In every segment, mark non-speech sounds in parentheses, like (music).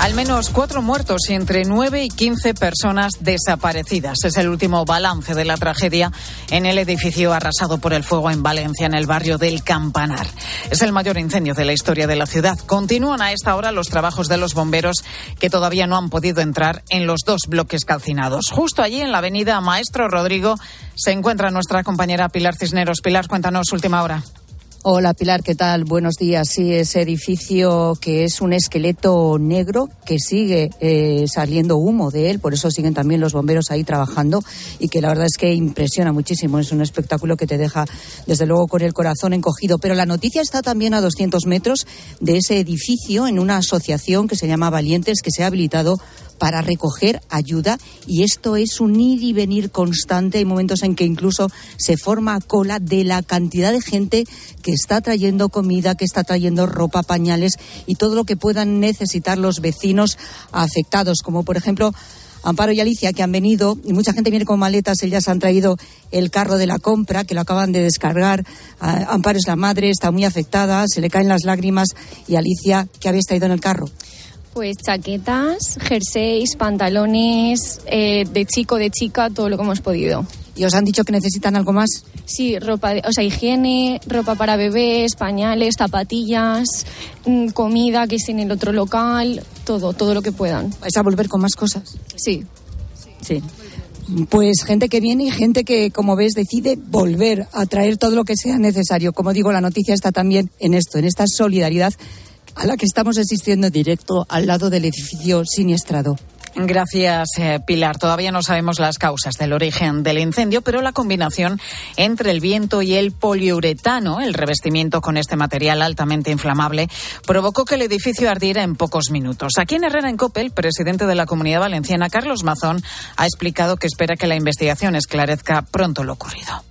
Al menos cuatro muertos y entre nueve y quince personas desaparecidas. Es el último balance de la tragedia en el edificio arrasado por el fuego en Valencia, en el barrio del Campanar. Es el mayor incendio de la historia de la ciudad. Continúan a esta hora los trabajos de los bomberos que todavía no han podido entrar en los dos bloques calcinados. Justo allí en la avenida Maestro Rodrigo se encuentra nuestra compañera Pilar Cisneros. Pilar, cuéntanos última hora. Hola Pilar, ¿qué tal? Buenos días. Sí, ese edificio que es un esqueleto negro que sigue eh, saliendo humo de él, por eso siguen también los bomberos ahí trabajando y que la verdad es que impresiona muchísimo. Es un espectáculo que te deja desde luego con el corazón encogido. Pero la noticia está también a 200 metros de ese edificio en una asociación que se llama Valientes que se ha habilitado para recoger ayuda y esto es un ir y venir constante. Hay momentos en que incluso se forma cola de la cantidad de gente que está trayendo comida, que está trayendo ropa, pañales y todo lo que puedan necesitar los vecinos afectados, como por ejemplo Amparo y Alicia, que han venido, y mucha gente viene con maletas, ellas han traído el carro de la compra, que lo acaban de descargar. Ah, Amparo es la madre, está muy afectada, se le caen las lágrimas. Y Alicia, ¿qué habéis traído en el carro? Pues chaquetas, jerseys, pantalones, eh, de chico, de chica, todo lo que hemos podido. ¿Y os han dicho que necesitan algo más? Sí, ropa, o sea, higiene, ropa para bebés, pañales, zapatillas, mm, comida que es en el otro local, todo, todo lo que puedan. ¿Vais a volver con más cosas? Sí. Sí. Pues gente que viene y gente que, como ves, decide volver a traer todo lo que sea necesario. Como digo, la noticia está también en esto, en esta solidaridad a la que estamos asistiendo directo al lado del edificio siniestrado. Gracias, eh, Pilar. Todavía no sabemos las causas del origen del incendio, pero la combinación entre el viento y el poliuretano, el revestimiento con este material altamente inflamable, provocó que el edificio ardiera en pocos minutos. Aquí en Herrera, en Copel, el presidente de la Comunidad Valenciana, Carlos Mazón, ha explicado que espera que la investigación esclarezca pronto lo ocurrido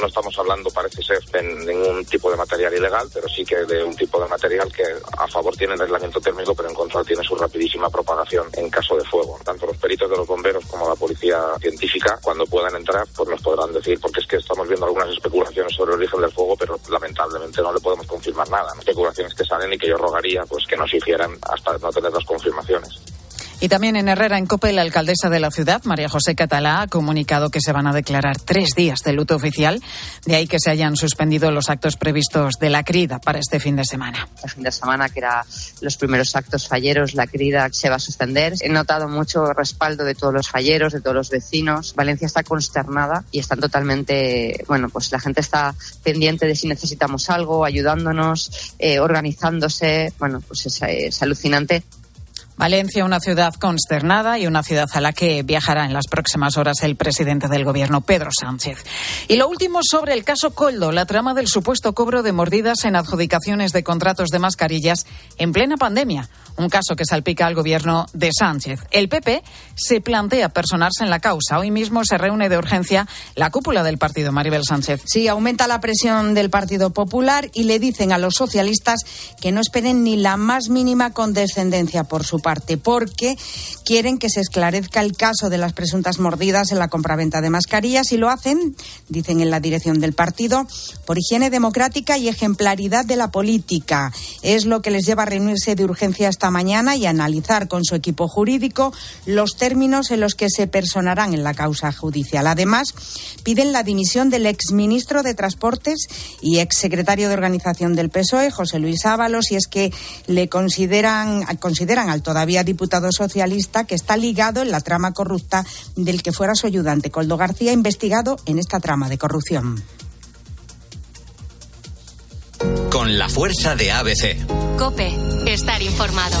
no estamos hablando, parece ser, de ningún tipo de material ilegal, pero sí que de un tipo de material que a favor tiene el aislamiento térmico, pero en contra tiene su rapidísima propagación en caso de fuego. Tanto los peritos de los bomberos como la policía científica, cuando puedan entrar, pues nos podrán decir, porque es que estamos viendo algunas especulaciones sobre el origen del fuego, pero lamentablemente no le podemos confirmar nada. Especulaciones que salen y que yo rogaría pues que nos hicieran hasta no tener las confirmaciones. Y también en Herrera, en Cope, la alcaldesa de la ciudad, María José Catalá, ha comunicado que se van a declarar tres días de luto oficial. De ahí que se hayan suspendido los actos previstos de la crida para este fin de semana. El fin de semana, que era los primeros actos falleros, la crida se va a suspender. He notado mucho respaldo de todos los falleros, de todos los vecinos. Valencia está consternada y están totalmente, bueno, pues la gente está pendiente de si necesitamos algo, ayudándonos, eh, organizándose. Bueno, pues es, es alucinante. Valencia, una ciudad consternada y una ciudad a la que viajará en las próximas horas el presidente del gobierno, Pedro Sánchez. Y lo último sobre el caso Coldo, la trama del supuesto cobro de mordidas en adjudicaciones de contratos de mascarillas en plena pandemia un caso que salpica al gobierno de Sánchez. El PP se plantea personarse en la causa. Hoy mismo se reúne de urgencia la cúpula del partido, Maribel Sánchez. Sí, aumenta la presión del Partido Popular y le dicen a los socialistas que no esperen ni la más mínima condescendencia por su parte, porque quieren que se esclarezca el caso de las presuntas mordidas en la compraventa de mascarillas y lo hacen, dicen en la dirección del partido, por higiene democrática y ejemplaridad de la política. Es lo que les lleva a reunirse de urgencia esta mañana y analizar con su equipo jurídico los términos en los que se personarán en la causa judicial. Además, piden la dimisión del exministro de Transportes y exsecretario de Organización del PSOE, José Luis Ábalos, y es que le consideran, consideran al todavía diputado socialista que está ligado en la trama corrupta del que fuera su ayudante, Coldo García, investigado en esta trama de corrupción. Con la fuerza de ABC. Cope, estar informado.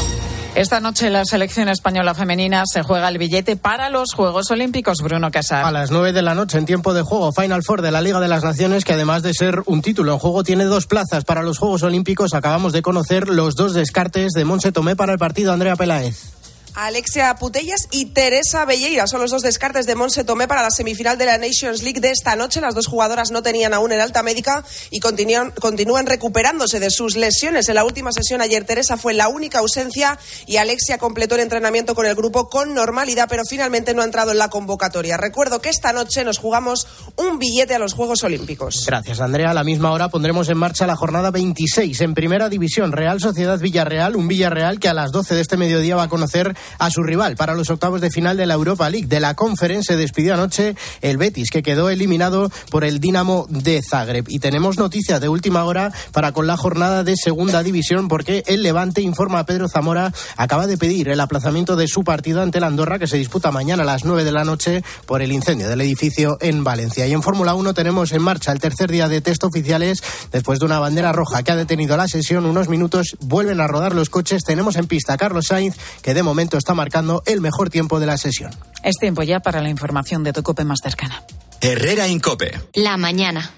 Esta noche la selección española femenina se juega el billete para los Juegos Olímpicos, Bruno Casar. A las 9 de la noche en tiempo de juego, Final Four de la Liga de las Naciones, que además de ser un título en juego, tiene dos plazas para los Juegos Olímpicos. Acabamos de conocer los dos descartes de Monse Tomé para el partido Andrea Peláez. Alexia Putellas y Teresa Belleira son los dos descartes de Monse Tomé para la semifinal de la Nations League de esta noche. Las dos jugadoras no tenían aún el alta médica y continúan, continúan recuperándose de sus lesiones. En la última sesión ayer Teresa fue la única ausencia y Alexia completó el entrenamiento con el grupo con normalidad, pero finalmente no ha entrado en la convocatoria. Recuerdo que esta noche nos jugamos un billete a los Juegos Olímpicos. Gracias, Andrea. A la misma hora pondremos en marcha la jornada 26 en Primera División. Real Sociedad Villarreal, un Villarreal que a las 12 de este mediodía va a conocer a su rival para los octavos de final de la Europa League. De la conferencia se despidió anoche el Betis, que quedó eliminado por el Dinamo de Zagreb. Y tenemos noticias de última hora para con la jornada de segunda división, porque el Levante, informa a Pedro Zamora, acaba de pedir el aplazamiento de su partido ante la Andorra, que se disputa mañana a las 9 de la noche por el incendio del edificio en Valencia. Y en Fórmula 1 tenemos en marcha el tercer día de test oficiales después de una bandera roja que ha detenido la sesión. Unos minutos vuelven a rodar los coches. Tenemos en pista a Carlos Sainz, que de momento está marcando el mejor tiempo de la sesión. Es tiempo ya para la información de tu COPE más cercana. Herrera Incope. La mañana.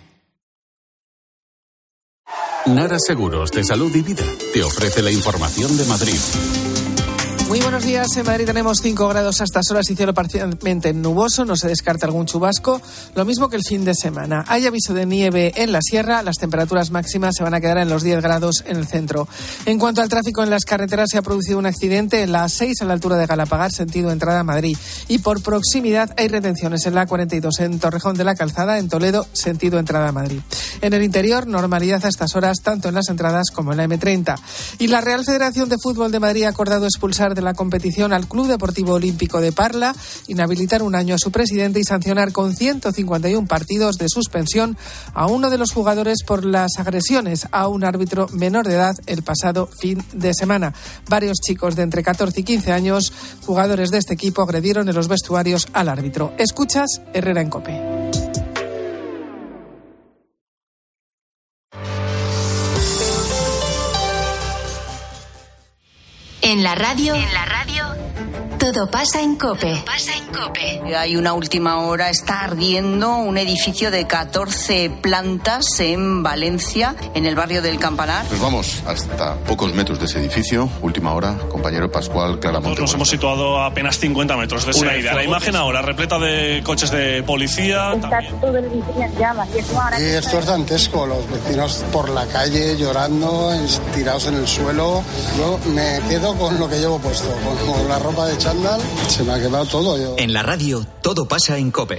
Nara Seguros de Salud y Vida te ofrece la información de Madrid. Muy buenos días. En Madrid tenemos 5 grados a estas horas y cielo parcialmente nuboso. No se descarta algún chubasco. Lo mismo que el fin de semana. Hay aviso de nieve en la sierra. Las temperaturas máximas se van a quedar en los 10 grados en el centro. En cuanto al tráfico en las carreteras, se ha producido un accidente en la 6 a la altura de Galapagar, sentido entrada a Madrid. Y por proximidad hay retenciones en la 42 en Torrejón de la Calzada, en Toledo, sentido entrada a Madrid. En el interior, normalidad a estas horas, tanto en las entradas como en la M30. Y la Real Federación de Fútbol de Madrid ha acordado expulsar de la competición al Club Deportivo Olímpico de Parla, inhabilitar un año a su presidente y sancionar con 151 partidos de suspensión a uno de los jugadores por las agresiones a un árbitro menor de edad el pasado fin de semana. Varios chicos de entre 14 y 15 años, jugadores de este equipo, agredieron en los vestuarios al árbitro. Escuchas Herrera en Cope. En la radio. En la radio. Todo pasa en Cope. Todo pasa en Cope. Hay una última hora, está ardiendo un edificio de 14 plantas en Valencia, en el barrio del Campanar. Pues vamos hasta pocos metros de ese edificio. Última hora, compañero Pascual Claramonte. Nos hemos situado a apenas 50 metros de esa idea. La imagen ahora repleta de coches de policía. Está todo el edificio en llamas. Y, esto es dantesco. Los vecinos por la calle llorando, tirados en el suelo. Yo me quedo con lo que llevo puesto, con la ropa de se me ha todo. Yo. En la radio, todo pasa en COPE.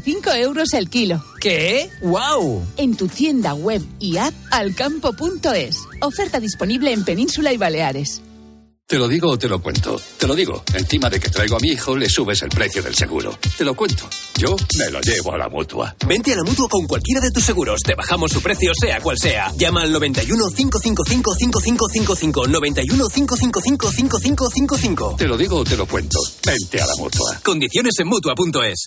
5 euros el kilo. ¿Qué? ¡Wow! En tu tienda web y app alcampo.es. Oferta disponible en Península y Baleares. Te lo digo o te lo cuento. Te lo digo. Encima de que traigo a mi hijo, le subes el precio del seguro. Te lo cuento. Yo me lo llevo a la mutua. Vente a la mutua con cualquiera de tus seguros. Te bajamos su precio, sea cual sea. Llama al 91 555 5555. 91 555 5555. Te lo digo o te lo cuento. Vente a la mutua. Condiciones en mutua.es.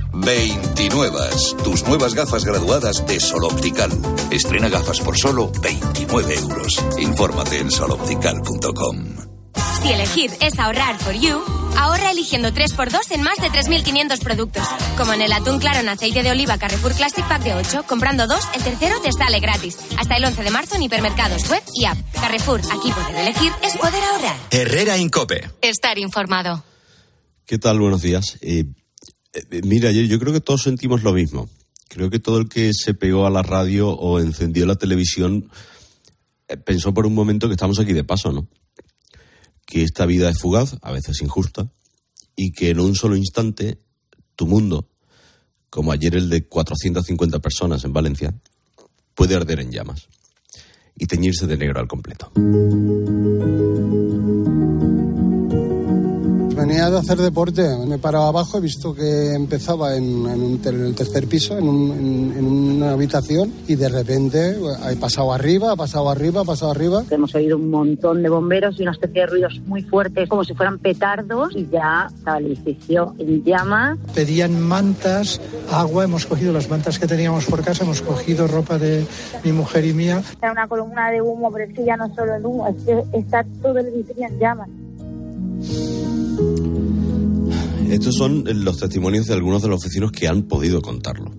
29. Tus nuevas gafas graduadas de Sol Optical. Estrena gafas por solo 29 euros. Infórmate en soloptical.com. Si elegir es ahorrar for you, Ahorra eligiendo 3x2 en más de 3.500 productos. Como en el atún claro en aceite de oliva Carrefour Classic Pack de 8, comprando dos, el tercero te sale gratis. Hasta el 11 de marzo en hipermercados web y app. Carrefour, aquí poder elegir es poder ahorrar. Herrera Incope. Estar informado. ¿Qué tal? Buenos días. Eh, mira, yo, yo creo que todos sentimos lo mismo. Creo que todo el que se pegó a la radio o encendió la televisión eh, pensó por un momento que estamos aquí de paso, ¿no? Que esta vida es fugaz, a veces injusta, y que en un solo instante tu mundo, como ayer el de 450 personas en Valencia, puede arder en llamas y teñirse de negro al completo. Venía de hacer deporte, me he parado abajo, he visto que empezaba en, en un en el tercer piso, en, un- en- en una habitación, y de repente he pasado arriba, ha pasado arriba, ha pasado arriba. Hemos oído un montón de bomberos y una especie de ruidos muy fuertes, como si fueran petardos, y ya estaba el edificio en llamas. Pedían mantas, agua, hemos cogido las mantas que teníamos por casa, hemos cogido ropa de mi mujer y mía. Era una columna de humo, pero es que ya no solo el humo, es que está todo el edificio en llamas. Estos son los testimonios de algunos de los vecinos que han podido contarlo.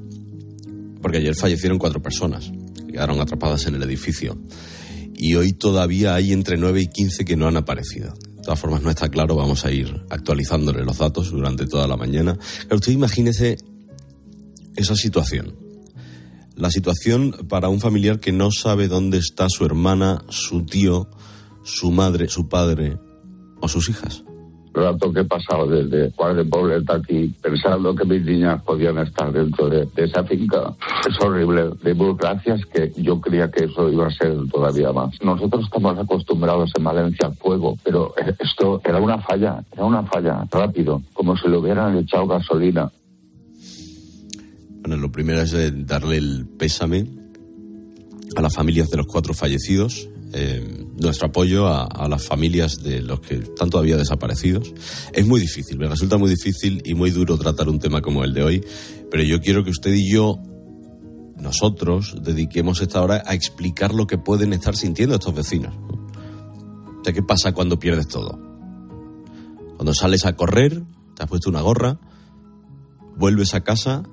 Porque ayer fallecieron cuatro personas, que quedaron atrapadas en el edificio. Y hoy todavía hay entre 9 y 15 que no han aparecido. De todas formas, no está claro, vamos a ir actualizándole los datos durante toda la mañana. Pero usted imagínese esa situación. La situación para un familiar que no sabe dónde está su hermana, su tío, su madre, su padre o sus hijas. Rato que he pasado desde Juan de Pobleta aquí pensando que mis niñas podían estar dentro de, de esa finca. Es horrible. De burocracias que yo creía que eso iba a ser todavía más. Nosotros estamos acostumbrados en Valencia al fuego, pero eh, esto era una falla, era una falla rápido, como si le hubieran echado gasolina. Bueno, lo primero es eh, darle el pésame a las familias de los cuatro fallecidos, eh, nuestro apoyo a, a las familias de los que están todavía desaparecidos. Es muy difícil, me resulta muy difícil y muy duro tratar un tema como el de hoy, pero yo quiero que usted y yo, nosotros, dediquemos esta hora a explicar lo que pueden estar sintiendo estos vecinos. ¿no? O sea, ¿qué pasa cuando pierdes todo? Cuando sales a correr, te has puesto una gorra, vuelves a casa,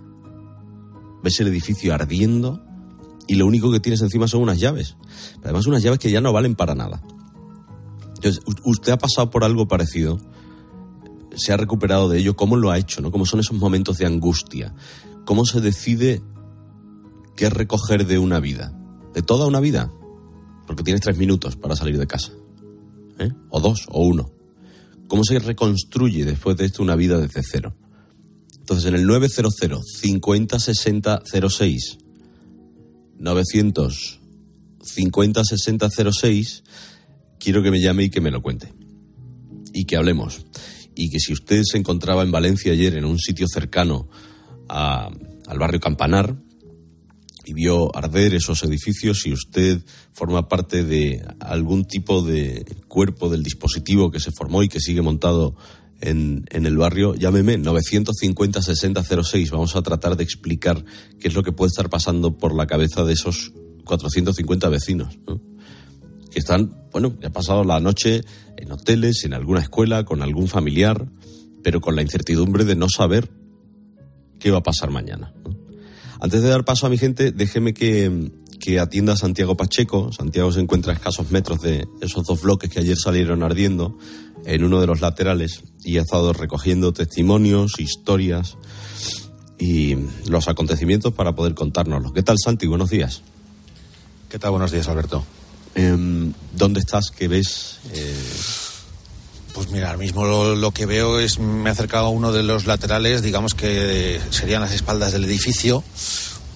ves el edificio ardiendo y lo único que tienes encima son unas llaves. Además, unas llaves que ya no valen para nada. Entonces, usted ha pasado por algo parecido, se ha recuperado de ello, ¿cómo lo ha hecho? ¿no? ¿Cómo son esos momentos de angustia? ¿Cómo se decide qué recoger de una vida? ¿De toda una vida? Porque tienes tres minutos para salir de casa. ¿eh? O dos, o uno. ¿Cómo se reconstruye después de esto una vida desde cero? Entonces, en el 900 50 60 06, 900 50 60 06, quiero que me llame y que me lo cuente. Y que hablemos. Y que si usted se encontraba en Valencia ayer, en un sitio cercano a- al barrio Campanar, y vio arder esos edificios, si usted forma parte de algún tipo de cuerpo del dispositivo que se formó y que sigue montado en, en el barrio, llámeme 950 60 06. Vamos a tratar de explicar qué es lo que puede estar pasando por la cabeza de esos 450 vecinos. ¿no? Que están, bueno, que han pasado la noche en hoteles, en alguna escuela, con algún familiar, pero con la incertidumbre de no saber qué va a pasar mañana. Antes de dar paso a mi gente, déjeme que, que atienda a Santiago Pacheco. Santiago se encuentra a escasos metros de esos dos bloques que ayer salieron ardiendo en uno de los laterales y ha estado recogiendo testimonios, historias y los acontecimientos para poder contárnoslos. ¿Qué tal, Santi? Buenos días. ¿Qué tal? Buenos días, Alberto. Em, ¿Dónde estás? ¿Qué ves? Eh, Pues mira, ahora mismo lo, lo que veo es, me he acercado a uno de los laterales, digamos que serían las espaldas del edificio,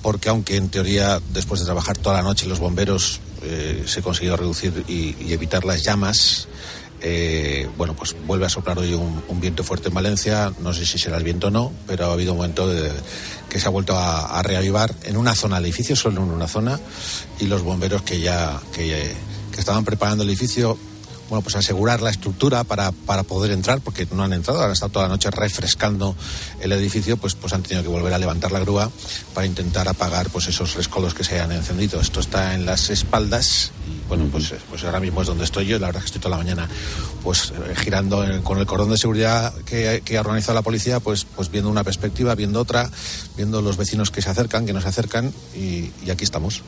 porque aunque en teoría después de trabajar toda la noche los bomberos eh, se consiguió reducir y, y evitar las llamas, eh, bueno, pues vuelve a soplar hoy un, viento fuerte en Valencia, no sé si será el viento o no, pero ha habido un momento que se ha vuelto a, reavivar en una zona del edificio, solo en una zona, y los bomberos que ya que estaban preparando el edificio bueno, pues asegurar la estructura para, para poder entrar, porque no han entrado, han estado toda la noche refrescando el edificio, pues, pues han tenido que volver a levantar la grúa para intentar apagar pues esos rescoldos que se hayan encendido. Esto está en las espaldas y bueno, pues, pues ahora mismo es donde estoy yo, la verdad es que estoy toda la mañana pues eh, girando con el cordón de seguridad que, que ha organizado la policía, pues, pues viendo una perspectiva, viendo otra, viendo los vecinos que se acercan, que no se acercan y, y aquí estamos.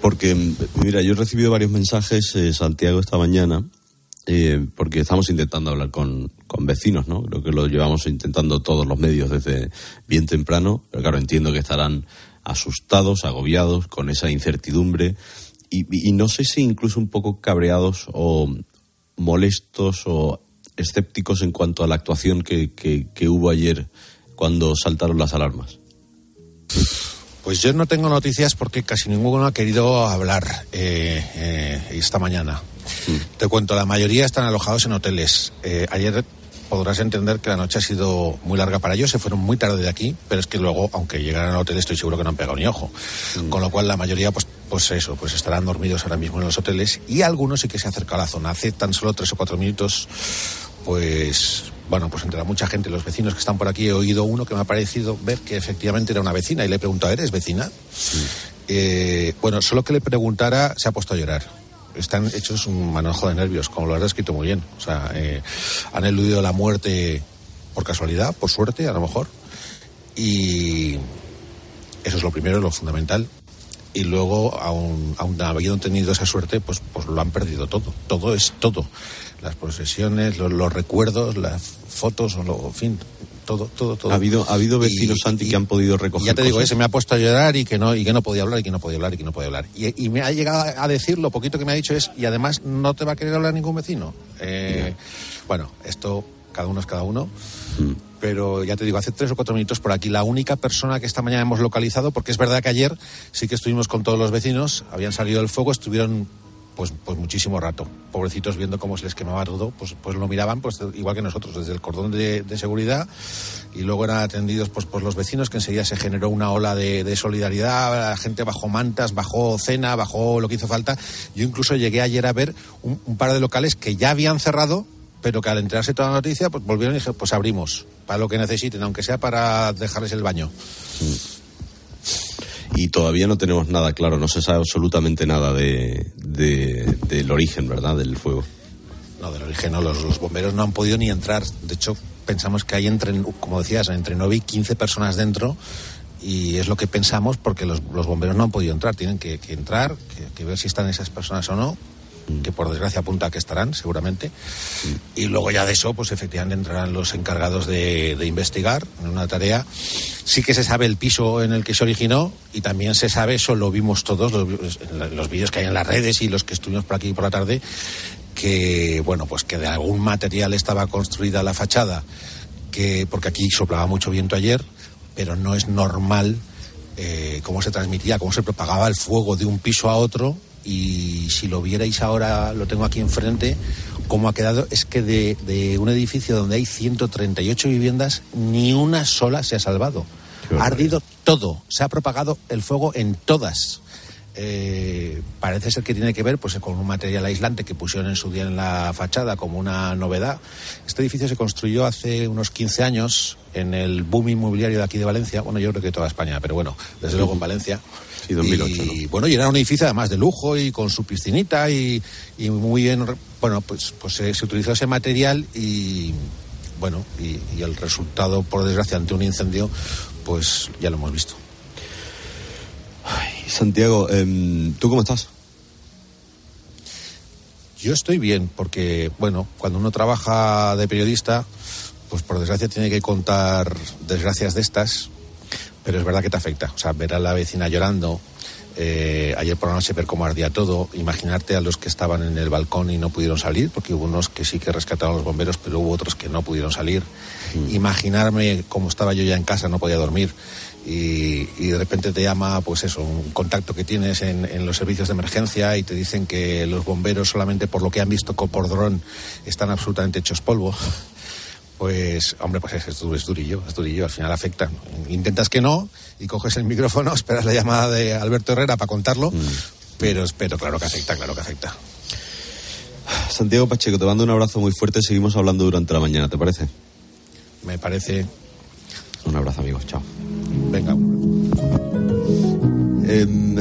Porque, mira, yo he recibido varios mensajes, eh, Santiago, esta mañana, eh, porque estamos intentando hablar con, con vecinos, ¿no? Creo que lo llevamos intentando todos los medios desde bien temprano, pero claro, entiendo que estarán asustados, agobiados, con esa incertidumbre, y, y no sé si incluso un poco cabreados o molestos o escépticos en cuanto a la actuación que, que- que hubo ayer cuando saltaron las alarmas. (laughs) Pues yo no tengo noticias porque casi ninguno ha querido hablar eh, eh, esta mañana. Te cuento, la mayoría están alojados en hoteles. Eh, ayer podrás entender que la noche ha sido muy larga para ellos, se fueron muy tarde de aquí, pero es que luego, aunque llegaran al hotel, estoy seguro que no han pegado ni ojo. Con lo cual la mayoría, pues, pues eso, pues estarán dormidos ahora mismo en los hoteles y algunos sí que se han acercado a la zona. Hace tan solo tres o cuatro minutos, pues bueno, pues entre la mucha gente, los vecinos que están por aquí, he oído uno que me ha parecido ver que efectivamente era una vecina y le he preguntado, ¿eres vecina? Eh, bueno, solo que le preguntara, se ha puesto a llorar. Están hechos un manojo de nervios, como lo has descrito muy bien. O sea, eh, han eludido la muerte por casualidad, por suerte, a lo mejor. Y eso es lo primero, lo fundamental. Y luego, aun, aun habiendo tenido esa suerte, pues, pues lo han perdido todo. Todo es todo. Las posesiones, los, los recuerdos, las fotos, o lo, en fin, todo, todo, todo. Ha habido, ha habido vecinos, Y- Santi, que han podido y recoger ya te digo, ese me ha puesto a llorar y que no y que no podía hablar y que no podía hablar y que no podía hablar. Y, y me ha llegado a decir, lo poquito que me ha dicho es, y además no te va a querer hablar ningún vecino. Eh, bueno, esto cada uno es cada uno. Mm. Pero ya te digo, hace tres o cuatro minutos por aquí, la única persona que esta mañana hemos localizado, porque es verdad que ayer sí que estuvimos con todos los vecinos, habían salido del fuego, estuvieron pues, pues muchísimo rato. Pobrecitos viendo cómo se les quemaba todo, pues, pues lo miraban pues igual que nosotros, desde el cordón de, seguridad y luego eran atendidos pues, por los vecinos, que enseguida se generó una ola de, solidaridad, la gente bajó mantas, bajó cena, bajó lo que hizo falta. Yo incluso llegué ayer a ver un, par de locales que ya habían cerrado, pero que al enterarse toda la noticia, pues volvieron y dijeron, pues abrimos, para lo que necesiten, aunque sea para dejarles el baño. Y todavía no tenemos nada claro, no se sabe absolutamente nada de, de- del origen, ¿verdad?, del fuego. No, del origen no, los, bomberos no han podido ni entrar. De hecho, pensamos que hay entre, como decías, entre 9 y 15 personas dentro y es lo que pensamos porque los, los bomberos no han podido entrar. Tienen que, que entrar, que ver si están esas personas o no, que por desgracia apunta a que estarán, seguramente. Y luego ya de eso, pues efectivamente entrarán los encargados de, de investigar en una tarea. Sí que se sabe el piso en el que se originó y también se sabe, eso lo vimos todos, los, en los vídeos que hay en las redes y los que estuvimos por aquí por la tarde, que bueno pues que de algún material estaba construida la fachada que porque aquí soplaba mucho viento ayer pero no es normal eh, cómo se transmitía cómo se propagaba el fuego de un piso a otro y si lo vierais ahora lo tengo aquí enfrente cómo ha quedado es que de, de un edificio donde hay 138 viviendas ni una sola se ha salvado. Ha ardido todo se ha propagado el fuego en todas eh, parece ser que tiene que ver pues con un material aislante que pusieron en su día en la fachada como una novedad. Este edificio se construyó hace unos 15 años en el boom inmobiliario de aquí de Valencia, bueno, yo creo que toda España, pero bueno, desde luego en Valencia. Sí, 2008, y bueno, y era un edificio además de lujo y con su piscinita y, y muy bien, bueno, pues, pues se, se utilizó ese material y bueno, y, y el resultado, por desgracia, ante un incendio, pues ya lo hemos visto. Santiago, em, ¿tú cómo estás? Yo estoy bien, porque, bueno, cuando uno trabaja de periodista, pues por desgracia tiene que contar desgracias de estas, pero es verdad que te afecta. O sea, ver a la vecina llorando, eh, ayer por la noche ver cómo ardía todo, imaginarte a los que estaban en el balcón y no pudieron salir, porque hubo unos que sí que rescataron a los bomberos, pero hubo otros que no pudieron salir. Imaginarme cómo estaba yo ya en casa, no podía dormir. Y, y de repente te llama, pues eso, un contacto que tienes en, en los servicios de emergencia y te dicen que los bomberos solamente por lo que han visto por dron están absolutamente hechos polvo. Pues, hombre, pues es, es, es durillo, es durillo, al final afecta. Intentas que no y coges el micrófono, (laughs) esperas la llamada de Alberto Herrera para contarlo, pero, pero claro que afecta, claro que afecta. Santiago Pacheco, te mando un abrazo muy fuerte. Seguimos hablando durante la mañana, ¿te parece? Me parece. Un abrazo, amigos. Chao. Venga. Em,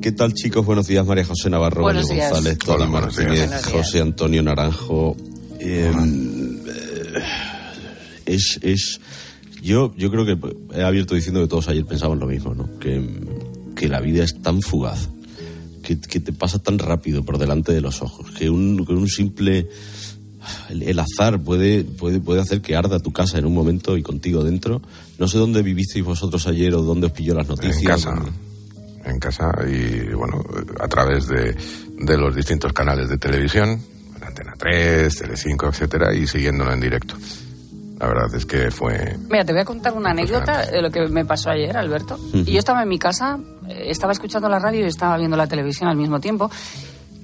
¿Qué tal, chicos? Buenos días, María José Navarro, Buenos María días. González, Tony Hola. Martínez, Buenos días. José Antonio Naranjo. Em, eh, es, es, yo, yo creo que he abierto diciendo que todos ayer pensamos lo mismo, ¿no? Que, que la vida es tan fugaz, que, que te pasa tan rápido por delante de los ojos, que un, que un simple el, el azar puede, puede, puede hacer que arda tu casa en un momento y contigo dentro. No sé dónde vivisteis vosotros ayer o dónde os pilló las noticias. En casa. En casa y, bueno, a través de, de los distintos canales de televisión, Antena 3, Telecinco, etcétera, y siguiéndolo en directo. La verdad es que fue... Mira, te voy a contar una anécdota de lo que me pasó ayer, Alberto. Y yo estaba en mi casa, eh, estaba escuchando la radio y estaba viendo la televisión al mismo tiempo.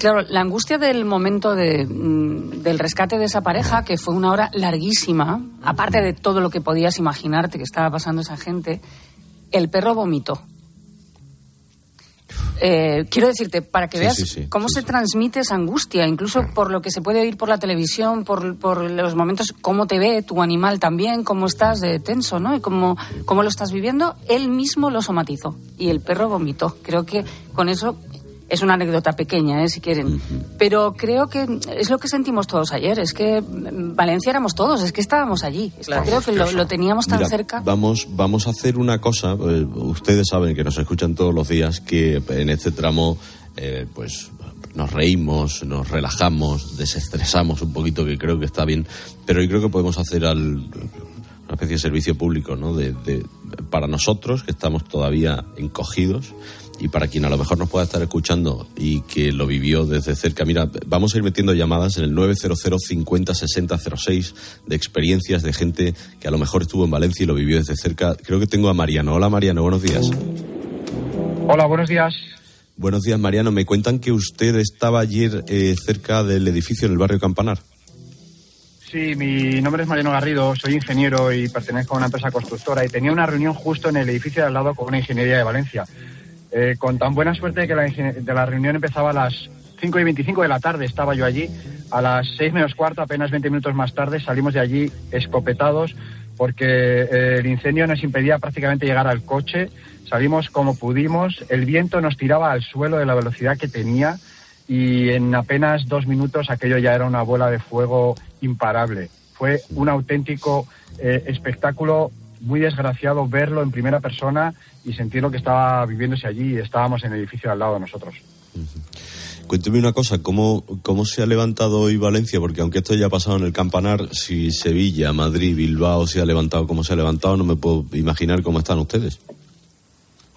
Claro, la angustia del momento de, mm, del rescate de esa pareja, que fue una hora larguísima, aparte de todo lo que podías imaginarte que estaba pasando esa gente, el perro vomitó. Eh, quiero decirte, para que Sí, veas sí, sí, cómo se transmite esa angustia, incluso por lo que se puede oír por la televisión, por, por los momentos, cómo te ve tu animal también, cómo estás de tenso, ¿no? Y cómo, cómo lo estás viviendo, él mismo lo somatizó y el perro vomitó. Creo que con eso es una anécdota pequeña, ¿eh? si quieren. Pero creo que es lo que sentimos todos ayer, es que Valencia éramos todos, es que estábamos allí. Es que creo que lo, lo teníamos tan Mira, cerca. Vamos, vamos a hacer una cosa. eh, ustedes saben que nos escuchan todos los días que en este tramo, eh, pues nos reímos, nos relajamos, desestresamos un poquito, que creo que está bien. Pero yo creo que podemos hacer al, una especie de servicio público, ¿no? De, de- para nosotros que estamos todavía encogidos y para quien a lo mejor nos pueda estar escuchando y que lo vivió desde cerca. Mira, vamos a ir metiendo llamadas en el 900 50 60 06 de experiencias de gente que a lo mejor estuvo en Valencia y lo vivió desde cerca. Creo que tengo a Mariano. Hola Mariano, buenos días. Hola, buenos días. Buenos días Mariano. Me cuentan que usted estaba ayer eh, cerca del edificio en el barrio Campanar. Sí, mi nombre es Mariano Garrido, soy ingeniero y pertenezco a una empresa constructora y tenía una reunión justo en el edificio de al lado con una ingeniería de Valencia. Eh, con tan buena suerte que la, de la reunión empezaba a las 5 y 25 de la tarde, estaba yo allí. A las 6 menos cuarto, apenas 20 minutos más tarde, salimos de allí escopetados porque eh, el incendio nos impedía prácticamente llegar al coche. Salimos como pudimos, el viento nos tiraba al suelo de la velocidad que tenía y en apenas dos minutos aquello ya era una bola de fuego imparable. Fue un auténtico eh, espectáculo muy desgraciado verlo en primera persona y sentir lo que estaba viviéndose allí. Estábamos en el edificio al lado de nosotros. Cuénteme una cosa, ¿cómo, ¿cómo se ha levantado hoy Valencia? Porque aunque esto ya ha pasado en el Campanar, si Sevilla, Madrid, Bilbao se ha levantado como se ha levantado, no me puedo imaginar cómo están ustedes.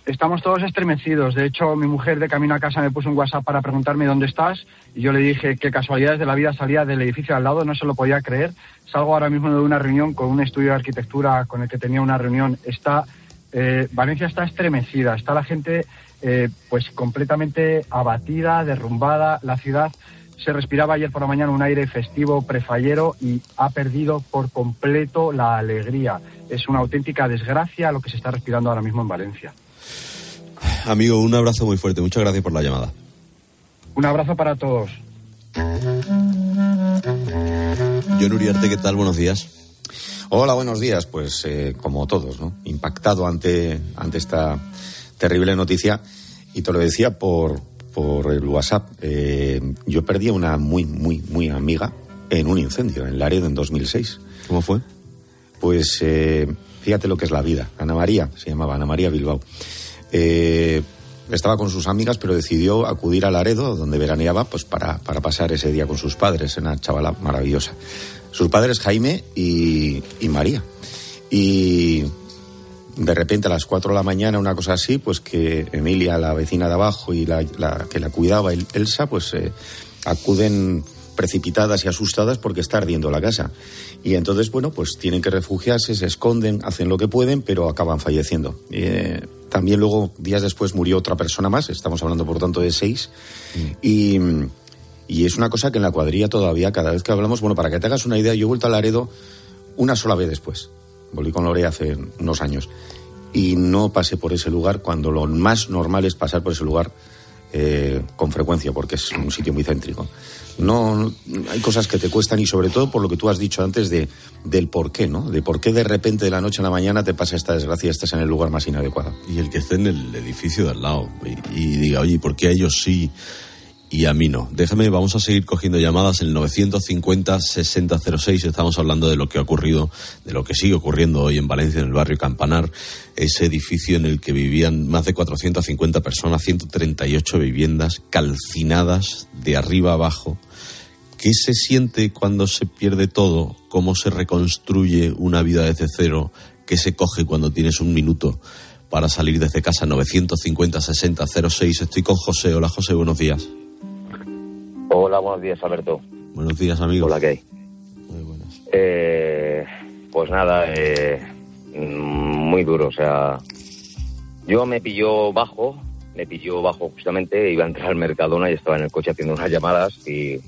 Estamos todos estremecidos. De hecho, mi mujer de camino a casa me puso un WhatsApp para preguntarme dónde estás y yo le dije que casualidades de la vida salía del edificio al lado, no se lo podía creer. Salgo ahora mismo de una reunión con un estudio de arquitectura con el que tenía una reunión. Está eh, Valencia está estremecida, está la gente eh, pues completamente abatida, derrumbada. La ciudad se respiraba ayer por la mañana un aire festivo, prefallero y ha perdido por completo la alegría. Es una auténtica desgracia lo que se está respirando ahora mismo en Valencia. Amigo, un abrazo muy fuerte. Muchas gracias por la llamada. Un abrazo para todos. John Uriarte, ¿qué tal? Buenos días. Hola, buenos días. Pues eh, como todos, ¿no? Impactado ante, ante esta terrible noticia. Y te lo decía por, por el WhatsApp. Eh, yo perdí a una muy, muy, muy amiga en un incendio en Laredo en 2006. ¿Cómo fue? Pues eh, fíjate lo que es la vida. Ana María, se llamaba Ana María Bilbao. Eh, estaba con sus amigas, pero decidió acudir a Laredo, donde veraneaba, pues para, para pasar ese día con sus padres, una chavala maravillosa. Sus padres Jaime y, María. Y de repente a las 4 de la mañana, una cosa así, pues que Emilia, la vecina de abajo y la, que la cuidaba, El- Elsa, pues eh, acuden precipitadas y asustadas porque está ardiendo la casa. Y entonces, bueno, pues tienen que refugiarse, se esconden, hacen lo que pueden, pero acaban falleciendo. Eh, también luego, días después, murió otra persona más, estamos hablando por tanto de seis. Y, y es una cosa que en la cuadrilla todavía, cada vez que hablamos, bueno, para que te hagas una idea, yo he vuelto a Laredo una sola vez después. Volví con Lore hace unos años. Y no pasé por ese lugar cuando lo más normal es pasar por ese lugar eh, con frecuencia porque es un sitio muy céntrico. No, hay cosas que te cuestan y sobre todo por lo que tú has dicho antes de del por qué, ¿no? De por qué de repente de la noche a la mañana te pasa esta desgracia y estás en el lugar más inadecuado. Y el que esté en el edificio de al lado y, diga, oye, ¿por qué ellos sí y a mí no? Déjame, vamos a seguir cogiendo llamadas en el 950-6006. Estamos hablando de lo que ha ocurrido, de lo que sigue ocurriendo hoy en Valencia, en el barrio Campanar, ese edificio en el que vivían más de 450 personas, 138 viviendas calcinadas de arriba abajo. ¿Qué se siente cuando se pierde todo? ¿Cómo se reconstruye una vida desde cero? ¿Qué se coge cuando tienes un minuto para salir desde casa? 950-6006. Estoy con José. Hola José, buenos días. Hola, buenos días, Alberto. Buenos días, amigo. Hola, ¿qué hay? Eh, pues nada, eh, mm, muy duro, o sea, yo me pilló bajo, me pilló bajo justamente, iba a entrar al Mercadona y estaba en el coche haciendo unas llamadas y,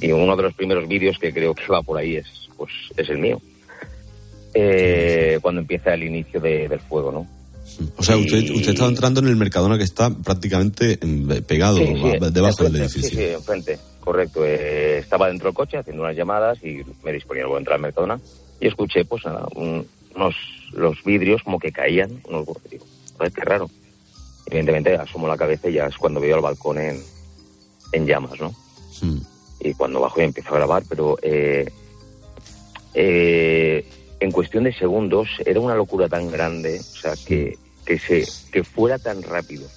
y uno de los primeros vídeos que creo que va por ahí es, pues, es el mío. Eh, cuando empieza el inicio de- del fuego, ¿no? O sea, usted, Y- usted estaba entrando en el Mercadona que está prácticamente pegado, Sí, sí, a- debajo del edificio. Sí, sí, enfrente, correcto. Eh, estaba dentro del coche haciendo unas llamadas y me disponía a entrar al Mercadona y escuché, pues, nada, un- unos los vidrios como que caían, unos digo, qué raro. Evidentemente asomo la cabeza y ya es cuando veo el balcón en, en llamas, ¿no? Y cuando bajo y empiezo a grabar, pero eh, eh, en cuestión de segundos era una locura tan grande, o sea, que, que, se, que fuera tan rápido,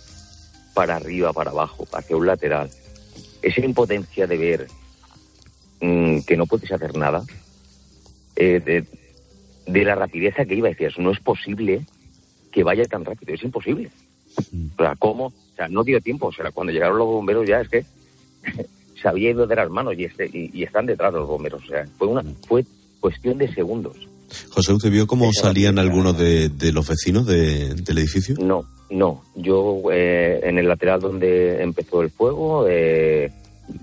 para arriba, para abajo, hacia un lateral, esa impotencia de ver mm, que no puedes hacer nada, eh, de, de la rapidez que iba, decías, no es posible que vaya tan rápido, es imposible. O sea, ¿cómo? O sea, no dio tiempo, o sea, cuando llegaron los bomberos ya es que (laughs) se había ido de las manos y, este, y, y están detrás los bomberos, o sea, fue, una, fue cuestión de segundos. José, ¿usted vio cómo salían algunos de, de los vecinos de- del edificio? No, no. Yo eh, en el lateral donde empezó el fuego, eh,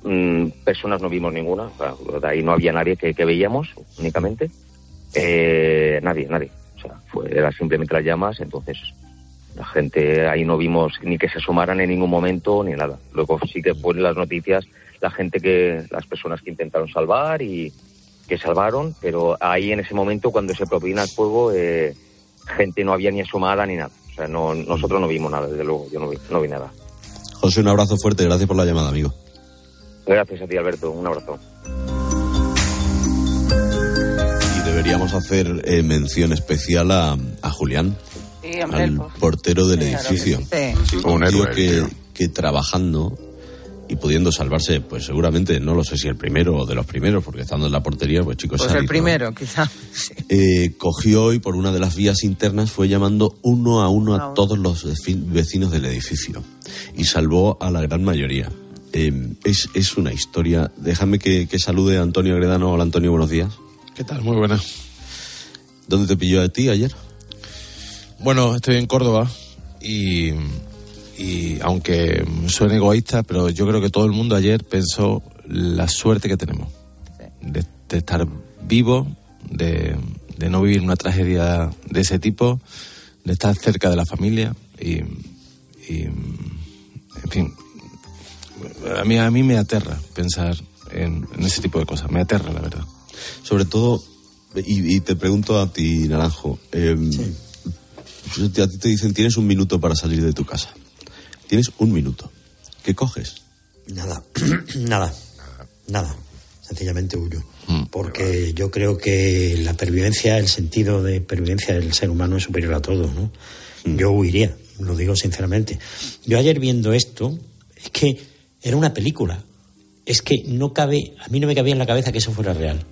mm, personas no vimos ninguna. O sea, de ahí no había nadie que, que veíamos únicamente. Eh, nadie, nadie. O sea, fue, era simplemente las llamas. Entonces, la gente ahí no vimos ni que se asomaran en ningún momento ni nada. Luego sí que ponen las noticias la gente que, las personas que intentaron salvar y que salvaron, pero ahí en ese momento cuando se propina el fuego, eh, gente no había ni asomada ni nada. O sea, no, nosotros no vimos nada, desde luego, yo no vi, no vi nada. José, un abrazo fuerte, gracias por la llamada, amigo. Gracias a ti, Alberto, un abrazo. Y deberíamos hacer eh, mención especial a, a Julián, Sí, hombre, al portero del claro que edificio. sí. un héroe, que, que trabajando y pudiendo salvarse, pues seguramente, no lo sé si el primero o de los primeros, porque estando en la portería, pues chicos, Pues se ha el visto. primero, quizá. (laughs) Eh, cogió y por una de las vías internas fue llamando uno a uno a todos los veci- vecinos del edificio y salvó a la gran mayoría. Eh, es, es una historia. Déjame que, que salude a Antonio Agredano. Hola Antonio, buenos días. ¿Qué tal? Muy buenas. ¿Dónde te pilló a ti ayer? Bueno, estoy en Córdoba y, y aunque suene egoísta, pero yo creo que todo el mundo ayer pensó la suerte que tenemos de, de estar vivo, de, de no vivir una tragedia de ese tipo, de estar cerca de la familia y, y, en fin, a mí, a mí me aterra pensar en, en ese tipo de cosas, me aterra la verdad. Sobre todo, y, y te pregunto a ti, Naranjo, eh, a ti te dicen tienes un minuto para salir de tu casa. Tienes un minuto. ¿Qué coges? Nada, (clears throat) nada, nada. Sencillamente huyo. Porque yo creo que la pervivencia, el sentido de pervivencia del ser humano es superior a todo, ¿no? Yo huiría, lo digo sinceramente. Yo ayer viendo esto, es que era una película. Es que no cabe, a mí no me cabía en la cabeza que eso fuera real.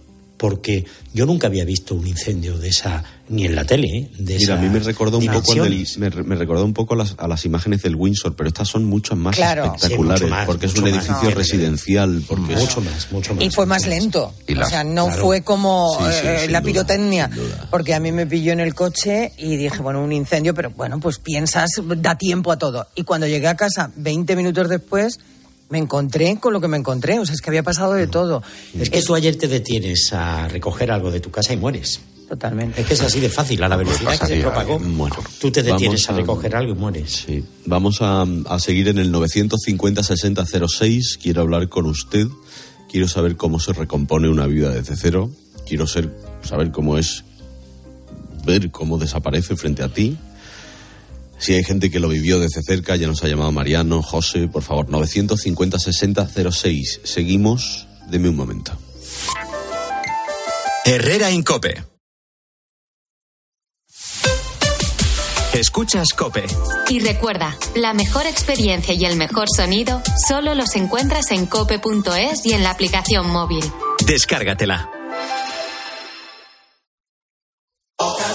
Porque yo nunca había visto un incendio de esa, ni en la tele, ¿eh? de Mira, a mí me recordó un poco al del- me, me recordó un poco a las, a las imágenes del Windsor, pero estas son mucho más Claro. espectaculares, Sí, mucho más, porque es un más. edificio No. residencial, porque es- Mucho más, mucho más. Y fue más lento. Y la- o sea, no claro. fue como Sí, sí, eh, la duda, pirotecnia. Porque a mí me pilló en el coche y dije, bueno, un incendio, pero bueno, pues piensas, da tiempo a todo. Y cuando llegué a casa, 20 minutos después, me encontré con lo que me encontré. O sea, es que había pasado de todo. Es que tú ayer te detienes a recoger algo de tu casa y mueres. Totalmente. Es que es así de fácil, a la velocidad que se Pasaría, propagó. Bueno, Tú te detienes vamos a recoger algo y mueres. Sí. Vamos a, a seguir en el 950-6006. Quiero hablar con usted. Quiero saber cómo se recompone una vida desde cero. Quiero ser, saber cómo es ver cómo desaparece frente a ti. Si hay gente que lo vivió desde cerca, ya nos ha llamado Mariano, José, por favor, 950-6006. Seguimos, deme un momento. Herrera Incope. Escuchas Cope. Y recuerda, la mejor experiencia y el mejor sonido solo los encuentras en cope.es y en la aplicación móvil. Descárgatela.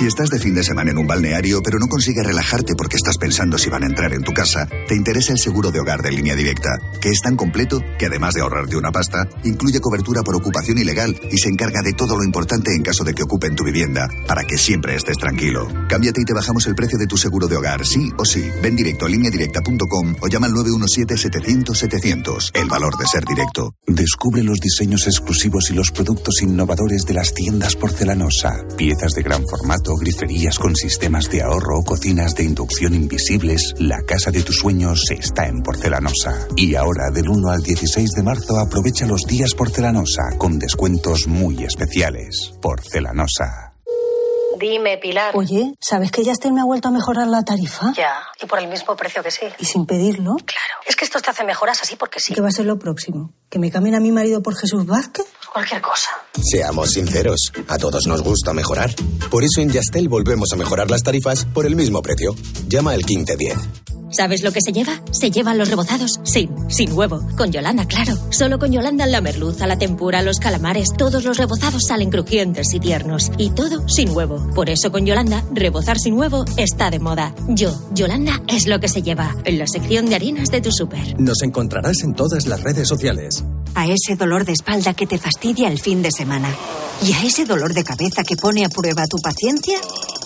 Si estás de fin de semana en un balneario pero no consigues relajarte porque estás pensando si van a entrar en tu casa, te interesa el seguro de hogar de línea directa, que es tan completo que además de ahorrarte una pasta, incluye cobertura por ocupación ilegal y se encarga de todo lo importante en caso de que ocupen tu vivienda, para que siempre estés tranquilo. Cámbiate y te bajamos el precio de tu seguro de hogar, sí o sí. Ven directo a lineadirecta.com o llama al 917-700-700. El valor de ser directo. Descubre los diseños exclusivos y los productos innovadores de las tiendas porcelanosa. Piezas de gran formato, griferías con sistemas de ahorro o cocinas de inducción invisibles. La casa de tus sueños está en porcelanosa. Y ahora, del 1 al 16 de marzo, aprovecha los días porcelanosa con descuentos muy especiales. Porcelanosa. Dime, Pilar. Oye, ¿sabes que Yastel me ha vuelto a mejorar la tarifa? Ya, y por el mismo precio que sí. Y sin pedirlo. Claro. Es que estos te hacen mejoras así porque sí. ¿Qué va a ser lo próximo? ¿Que me cambien a mi marido por Jesús Vázquez? Cualquier cosa. Seamos sinceros, a todos nos gusta mejorar. Por eso en Yastel volvemos a mejorar las tarifas por el mismo precio. Llama al 1510. ¿Sabes lo que se lleva? Se llevan los rebozados sin, sin huevo. Con Yolanda, claro. Solo con Yolanda la merluza, la tempura, los calamares, todos los rebozados salen crujientes y tiernos. Y todo sin huevo. Por eso con Yolanda, rebozar sin huevo está de moda. Yo, Yolanda, es lo que se lleva. En la sección de harinas de tu súper. Nos encontrarás en todas las redes sociales. A ese dolor de espalda que te fastidia el fin de semana. Y a ese dolor de cabeza que pone a prueba tu paciencia,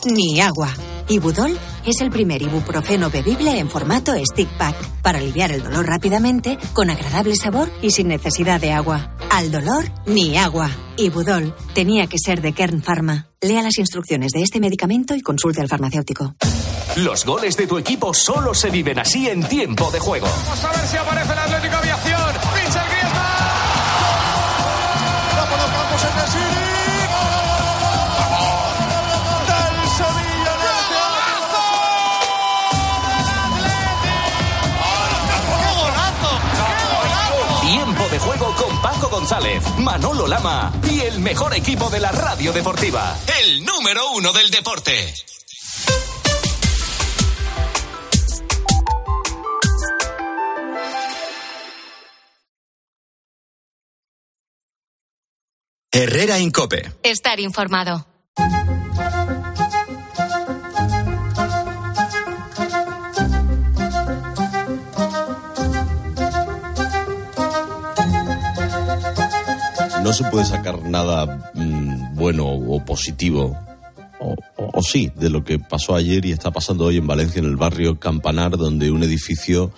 ni agua. Ibudol es el primer ibuprofeno bebible en formato stick pack para aliviar el dolor rápidamente, con agradable sabor y sin necesidad de agua. Al dolor, ni agua. Ibudol tenía que ser de Kern Pharma. Lea las instrucciones de este medicamento y consulte al farmacéutico. Los goles de tu equipo solo se viven así en tiempo de juego. Vamos a ver si aparece el Atlético González, Manolo Lama y el mejor equipo de la radio deportiva. El número uno del deporte. Herrera Incope. Estar informado. No se puede sacar nada mm, bueno o positivo, o, sí, de lo que pasó ayer y está pasando hoy en Valencia, en el barrio Campanar, donde un edificio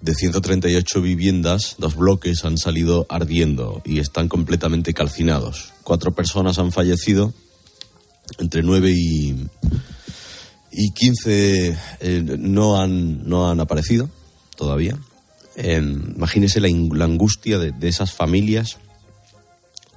de 138 viviendas, dos bloques, han salido ardiendo y están completamente calcinados. Cuatro personas han fallecido, entre 9 y, y 15 eh, no, han, no han aparecido todavía. Eh, imagínese la, angustia de esas familias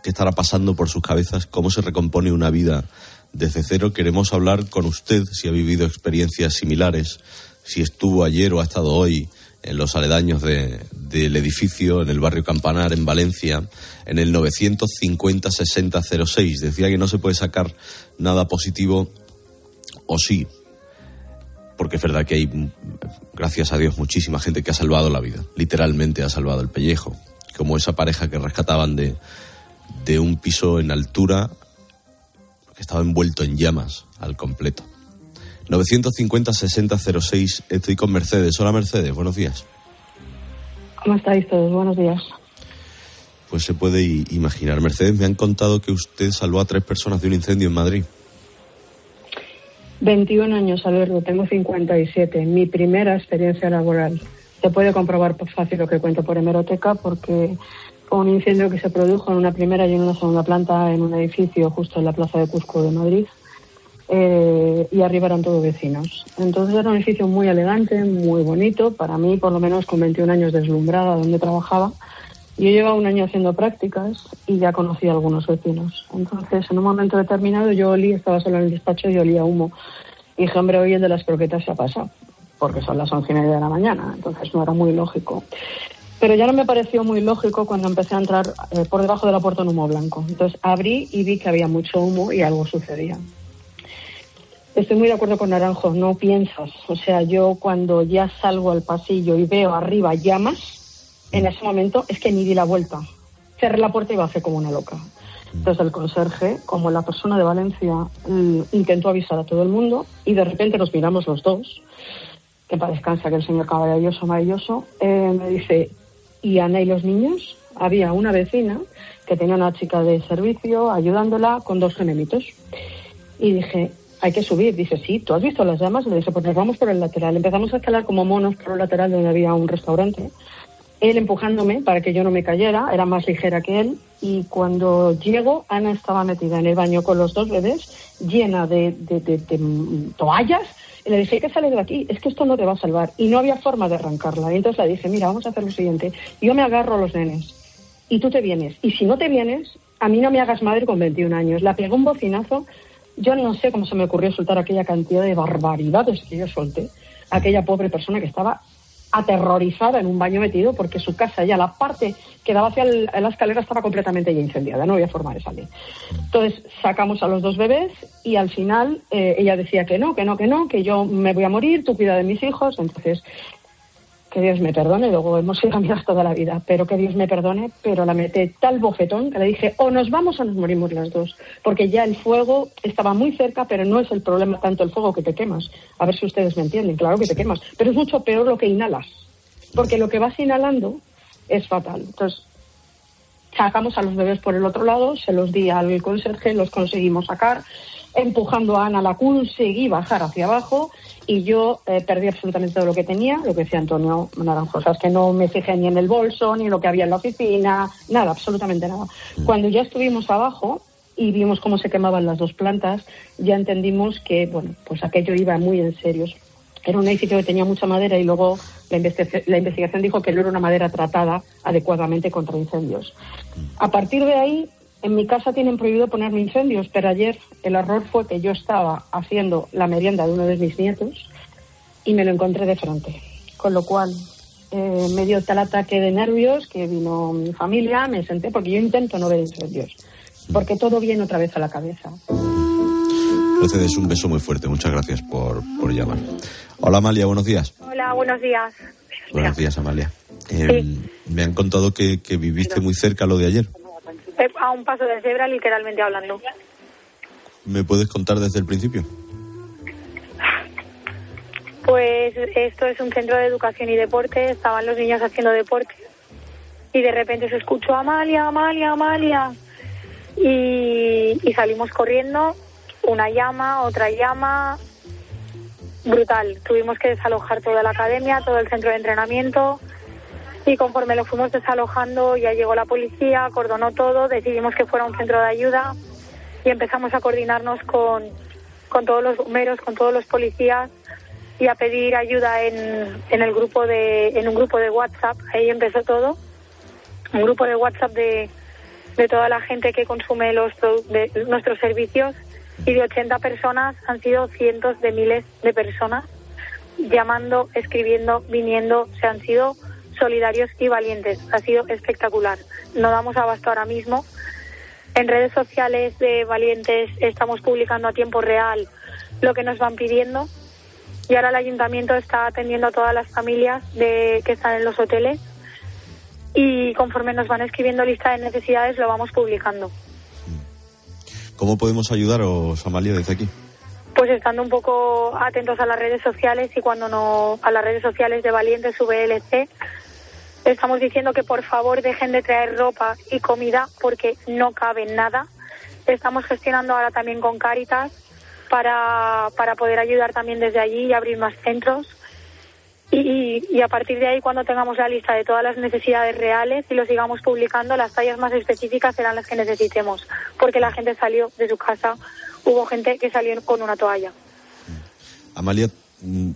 qué estará pasando por sus cabezas, cómo se recompone una vida desde cero. Queremos hablar con usted si ha vivido experiencias similares, si estuvo ayer o ha estado hoy en los aledaños de- del edificio, en el barrio Campanar, en Valencia, en el 950-6006. Decía que no se puede sacar nada positivo, o sí, porque es verdad que hay, gracias a Dios, muchísima gente que ha salvado la vida, literalmente ha salvado el pellejo, como esa pareja que rescataban de, de un piso en altura que estaba envuelto en llamas al completo. 950-6006, estoy con Mercedes. Hola Mercedes, buenos días. ¿Cómo estáis todos? Buenos días. Pues se puede imaginar. Mercedes, me han contado que usted salvó a tres personas de un incendio en Madrid. 21 años, Alberto, tengo 57. Mi primera experiencia laboral. Se puede comprobar fácil lo que cuento por hemeroteca porque un incendio que se produjo en una primera y en una segunda planta en un edificio justo en la plaza de Cusco de Madrid. Eh, y arriba eran todos vecinos. Entonces era un edificio muy elegante, muy bonito, para mí por lo menos con 21 años deslumbrada donde trabajaba. Yo llevaba un año haciendo prácticas y ya conocía a algunos vecinos. Entonces, en un momento determinado, yo olí, estaba sola en el despacho y olía humo. Y dije, hombre, hoy el de las croquetas se ha pasado, porque son las once y media de la mañana. Entonces, no era muy lógico. Pero ya no me pareció muy lógico cuando empecé a entrar eh, por debajo de la puerta un humo blanco. Entonces, abrí y vi que había mucho humo y algo sucedía. Estoy muy de acuerdo con Naranjo, no piensas. O sea, yo cuando ya salgo al pasillo y veo arriba llamas, en ese momento es que ni di la vuelta. Cerré la puerta y bajé como una loca. Entonces el conserje, como la persona de Valencia, mm, intentó avisar a todo el mundo y de repente nos miramos los dos, que para descansa que el señor caballeroso maravilloso, eh, me dice, ¿y Ana y los niños? Había una vecina que tenía una chica de servicio ayudándola con dos gemelitos. Y dije, hay que subir. Dice, sí, ¿tú has visto las llamas? Le dije, pues nos vamos por el lateral. Empezamos a escalar como monos por el lateral donde había un restaurante. Él empujándome para que yo no me cayera, era más ligera que él. Y cuando llego, Ana estaba metida en el baño con los dos bebés, llena de, de- de- toallas. Le dije, hay que salir de aquí, es que esto no te va a salvar. Y no había forma de arrancarla. Y entonces le dije, mira, vamos a hacer lo siguiente. Yo me agarro a los nenes y tú te vienes. Y si no te vienes, a mí no me hagas madre con 21 años. La pegó un bocinazo. Yo no sé cómo se me ocurrió soltar aquella cantidad de barbaridades que yo solté. Aquella pobre persona que estaba aterrorizada en un baño metido porque su casa ya la parte que daba hacia la escalera estaba completamente ya incendiada, no había forma de salir. Entonces sacamos a los dos bebés y al final eh, ella decía que no, que no, que no, que yo me voy a morir, tú cuida de mis hijos, entonces que Dios me perdone, luego hemos sido amigas toda la vida, pero que Dios me perdone, pero la metí tal bofetón que le dije, o nos vamos o nos morimos las dos, porque ya el fuego estaba muy cerca, pero no es el problema tanto el fuego que te quemas. A ver si ustedes me entienden, claro que te quemas, pero es mucho peor lo que inhalas, porque lo que vas inhalando es fatal. Entonces, sacamos a los bebés por el otro lado, se los di al conserje, los conseguimos sacar, empujando a Ana la conseguí bajar hacia abajo y yo eh, perdí absolutamente todo lo que tenía, lo que decía Antonio Naranjo, o sea, es que no me fijé ni en el bolso, ni lo que había en la oficina, nada, absolutamente nada. Cuando ya estuvimos abajo y vimos cómo se quemaban las dos plantas, ya entendimos que, bueno, pues aquello iba muy en serio. Era un edificio que tenía mucha madera y luego la, investi- la investigación dijo que no era una madera tratada adecuadamente contra incendios. A partir de ahí, en mi casa tienen prohibido ponerme incendios, pero ayer el error fue que yo estaba haciendo la merienda de uno de mis nietos y me lo encontré de frente. Con lo cual eh, me dio tal ataque de nervios que vino mi familia, me senté, porque yo intento no ver incendios, porque todo viene otra vez a la cabeza. Mercedes, un beso muy fuerte. Muchas gracias por, por llamar. Hola, Amalia, buenos días. Hola, buenos días. Buenos días, Amalia. Eh, Me han contado que, que viviste muy cerca lo de ayer. A un paso de cebra, literalmente hablando. ¿Me puedes contar desde el principio? Pues esto es un centro de educación y deporte, estaban los niños haciendo deporte y de repente se escuchó Amalia, Amalia, Amalia y, y salimos corriendo, una llama, otra llama, brutal. Tuvimos que desalojar toda la academia, todo el centro de entrenamiento y conforme lo fuimos desalojando ya llegó la policía, acordonó todo, decidimos que fuera un centro de ayuda y empezamos a coordinarnos con, con todos los bomberos, con todos los policías y a pedir ayuda en, en el grupo de en un grupo de WhatsApp. Ahí empezó todo. Un grupo de WhatsApp de, de toda la gente que consume los de nuestros servicios y de 80 personas han sido cientos de miles de personas llamando, escribiendo, viniendo, se han sido solidarios y valientes. Ha sido espectacular. No damos abasto ahora mismo. En redes sociales de valientes estamos publicando a tiempo real lo que nos van pidiendo y ahora el ayuntamiento está atendiendo a todas las familias de, que están en los hoteles y conforme nos van escribiendo lista de necesidades lo vamos publicando. ¿Cómo podemos ayudaros, Amalia, desde aquí? Pues estando un poco atentos a las redes sociales y cuando no a las redes sociales de Valientes VLC Estamos diciendo que por favor dejen de traer ropa y comida porque no cabe nada. Estamos gestionando ahora también con Cáritas para, para poder ayudar también desde allí y abrir más centros. Y, y a partir de ahí, cuando tengamos la lista de todas las necesidades reales y lo sigamos publicando, las tallas más específicas serán las que necesitemos, porque la gente salió de su casa, hubo gente que salió con una toalla. Amalia, mm,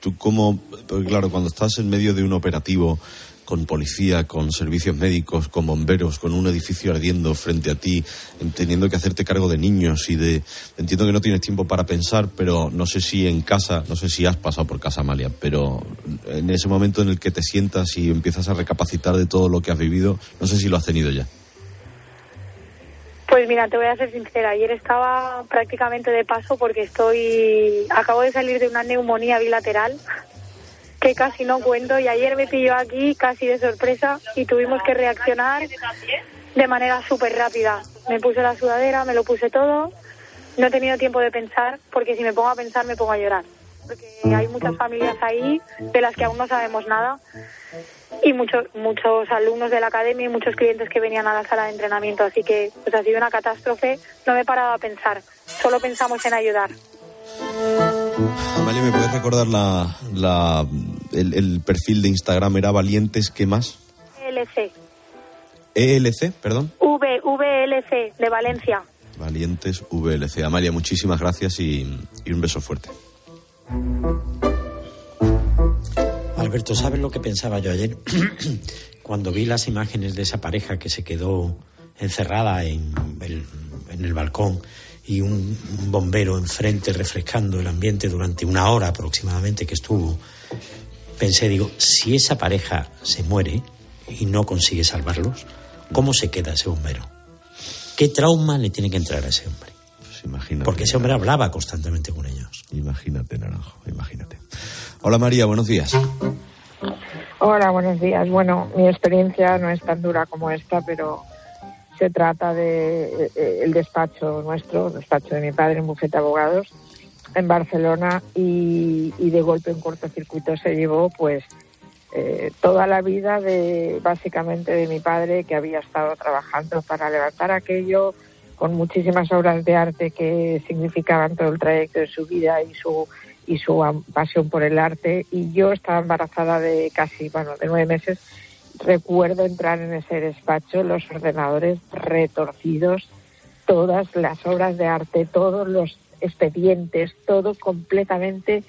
tú como, porque claro, cuando estás en medio de un operativo con policía, con servicios médicos, con bomberos, con un edificio ardiendo frente a ti, teniendo que hacerte cargo de niños y de... Entiendo que no tienes tiempo para pensar, pero no sé si en casa, no sé si has pasado por casa, Amalia, pero en ese momento en el que te sientas y empiezas a recapacitar de todo lo que has vivido, no sé si lo has tenido ya. Pues mira, te voy a ser sincera. Ayer estaba prácticamente de paso porque estoy. Acabo de salir de una neumonía bilateral que casi no cuento y ayer me pilló aquí casi de sorpresa y tuvimos que reaccionar de manera súper rápida. Me puse la sudadera, me lo puse todo. No he tenido tiempo de pensar porque si me pongo a pensar me pongo a llorar. Porque hay muchas familias ahí de las que aún no sabemos nada y muchos muchos alumnos de la academia y muchos clientes que venían a la sala de entrenamiento. Así que pues, ha sido una catástrofe. No me he parado a pensar. Solo pensamos en ayudar. Amalia, ¿me puedes recordar la, la, el, el perfil de Instagram? ¿Era Valientes qué más? VLC. ELC, perdón. V, VLC de Valencia. Valientes VLC. Amalia, muchísimas gracias y, y un beso fuerte. Alberto, ¿sabes lo que pensaba yo ayer? (clears throat) Cuando vi las imágenes de esa pareja que se quedó encerrada en el, en el balcón y un, un bombero enfrente refrescando el ambiente durante una hora aproximadamente que estuvo, pensé, digo, si esa pareja se muere y no consigue salvarlos, ¿cómo se queda ese bombero? ¿Qué trauma le tiene que entrar a ese hombre? Pues imagínate. Porque ese hombre hablaba constantemente con ellos. Imagínate, Naranjo, imagínate. Hola María, buenos días. Hola, buenos días. Bueno, mi experiencia no es tan dura como esta, pero se trata de eh, el despacho nuestro, el despacho de mi padre en Bufete Abogados en Barcelona y, y de golpe en cortocircuito se llevó pues eh, toda la vida de básicamente de mi padre que había estado trabajando para levantar aquello con muchísimas obras de arte que significaban todo el trayecto de su vida y su y su pasión por el arte. Y yo estaba embarazada de casi bueno de nueve meses. Recuerdo entrar en ese despacho los ordenadores retorcidos todas las obras de arte todos los expedientes todo completamente.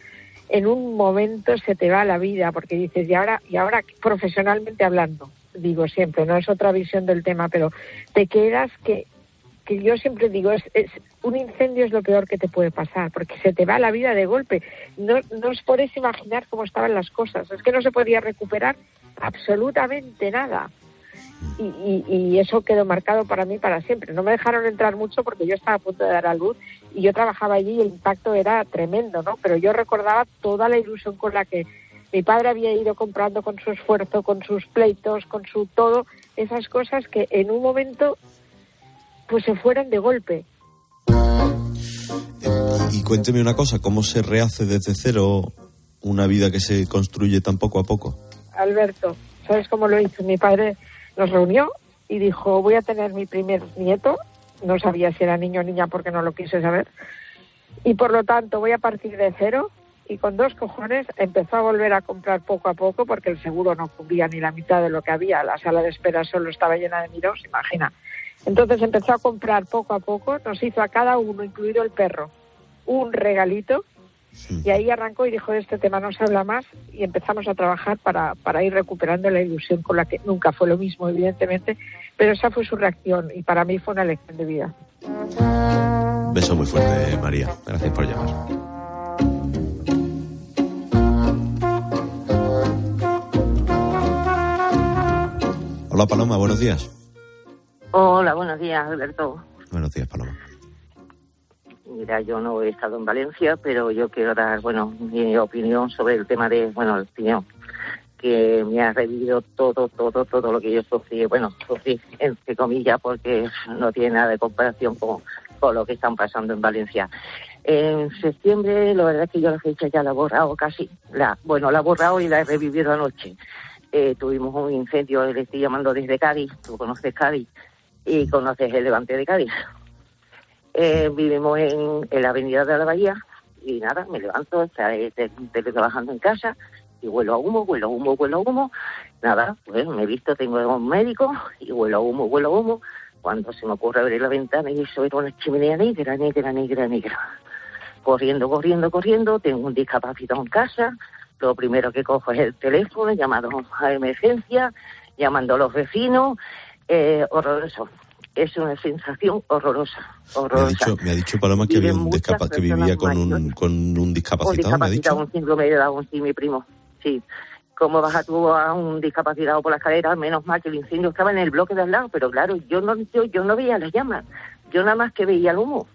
En un momento se te va la vida porque dices y ahora y ahora profesionalmente hablando digo siempre no es otra visión del tema pero te quedas que que yo siempre digo es, es un incendio es lo peor que te puede pasar porque se te va la vida de golpe no os podéis imaginar cómo estaban las cosas es que no se podía recuperar absolutamente nada y, y, y eso quedó marcado para mí para siempre. No me dejaron entrar mucho porque yo estaba a punto de dar a luz y yo trabajaba allí y el impacto era tremendo, ¿no? Pero yo recordaba toda la ilusión con la que mi padre había ido comprando con su esfuerzo, con sus pleitos, con su todo, esas cosas que en un momento pues se fueron de golpe. Y cuénteme una cosa, ¿cómo se rehace desde cero una vida que se construye tan poco a poco? Alberto, ¿sabes cómo lo hizo? Mi padre nos reunió y dijo, voy a tener mi primer nieto. No sabía si era niño o niña porque no lo quise saber. Y por lo tanto voy a partir de cero y con dos cojones empezó a volver a comprar poco a poco porque el seguro no cubría ni la mitad de lo que había. La sala de espera solo estaba llena de miros, imagina. Entonces empezó a comprar poco a poco, nos hizo a cada uno, incluido el perro, un regalito y ahí arrancó y dijo de este tema no se habla más y empezamos a trabajar para, para ir recuperando la ilusión con la que nunca fue lo mismo, evidentemente, pero esa fue su reacción y para mí fue una lección de vida. Beso muy fuerte, María. Gracias por llamar. Hola Paloma, buenos días. Hola, buenos días, Alberto. Buenos días, Paloma. Mira, yo no he estado en Valencia, pero yo quiero dar, bueno, mi opinión sobre el tema de, bueno, la opinión que me ha revivido todo, todo, todo lo que yo sufrí, bueno, sufrí entre comillas, porque no tiene nada de comparación con, con lo que están pasando en Valencia. En septiembre, la verdad es que yo la fecha ya la he borrado casi, la, bueno, la he borrado y la he revivido anoche. eh, tuvimos un incendio, le estoy llamando desde Cádiz, tú conoces Cádiz y conoces el levante de Cádiz. Eh, vivimos en, en la avenida de la Bahía y nada, me levanto, estaré trabajando en casa y huelo a humo, huelo a humo, huelo a humo. Nada, pues me he visto, tengo un médico y huelo a humo, huelo a humo. Cuando se me ocurre abrir la ventana y eso era una chimenea negra, negra, negra, negra. Corriendo, corriendo, corriendo, tengo un discapacitado en casa. Lo primero que cojo es el teléfono, llamado a emergencia, llamando a los vecinos. Eh, horroroso es una sensación horrorosa. horrorosa. Me, ha dicho, me ha dicho Paloma que, había un que vivía con un, con un discapacitado. Un discapacitado, un síndrome de Down, sí, mi primo. Sí. ¿Cómo baja tú a un discapacitado por la escalera? Menos mal que el incendio estaba en el bloque de al lado, pero claro, yo no, yo, yo no veía las llamas. Yo nada más que veía el humo.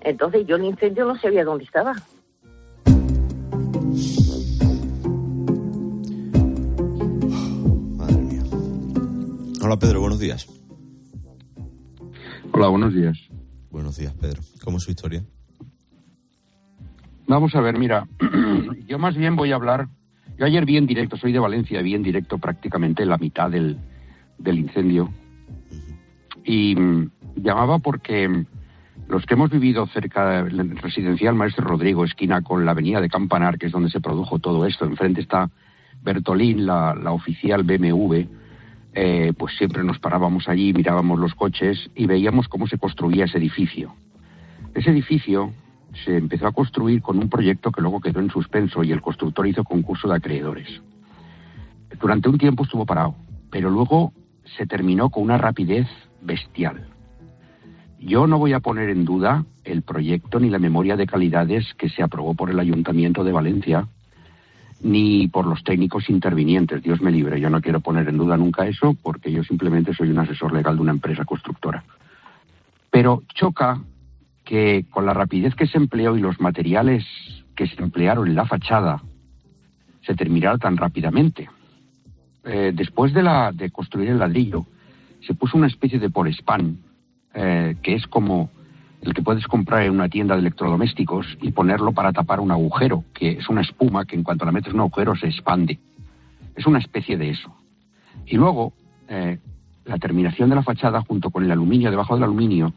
Entonces yo el incendio no sabía dónde estaba. Madre mía. Hola Pedro, buenos días. Hola, buenos días. Buenos días, Pedro. ¿Cómo es su historia? Vamos a ver, mira, (clears throat) yo más bien voy a hablar. Yo ayer vi en directo, soy de Valencia, vi en directo prácticamente la mitad del, del incendio. Y mm, llamaba porque mm, los que hemos vivido cerca del residencial Maestro Rodrigo, esquina con la avenida de Campanar, que es donde se produjo todo esto, enfrente está Bertolín, la, la oficial BMW, eh, pues siempre nos parábamos allí, mirábamos los coches y veíamos cómo se construía ese edificio. Ese edificio se empezó a construir con un proyecto que luego quedó en suspenso y el constructor hizo concurso de acreedores. Durante un tiempo estuvo parado, pero luego se terminó con una rapidez bestial. Yo no voy a poner en duda el proyecto ni la memoria de calidades que se aprobó por el Ayuntamiento de Valencia, ni por los técnicos intervinientes. Dios me libre, yo no quiero poner en duda nunca eso porque yo simplemente soy un asesor legal de una empresa constructora. Pero choca que con la rapidez que se empleó y los materiales que se emplearon en la fachada se terminara tan rápidamente. Eh, después de, la, de construir el ladrillo, se puso una especie de porespán, eh, que es como el que puedes comprar en una tienda de electrodomésticos y ponerlo para tapar un agujero, que es una espuma que en cuanto la metes en un agujero se expande. Es una especie de eso. Y luego, eh, la terminación de la fachada junto con el aluminio, debajo del aluminio,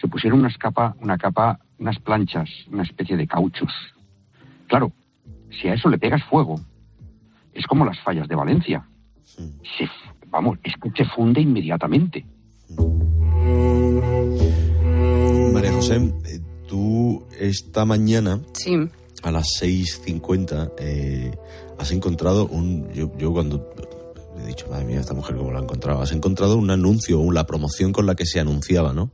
se pusieron unas capa, una capa, unas planchas, una especie de cauchos. Claro, si a eso le pegas fuego, es como las fallas de Valencia. Se, vamos, es que se funde inmediatamente. José, eh, tú esta mañana Sí. a las 6.50 eh, has encontrado un... Yo, yo cuando he dicho, madre mía, esta mujer cómo la ha encontrado, has encontrado un anuncio, la promoción con la que se anunciaba, ¿no?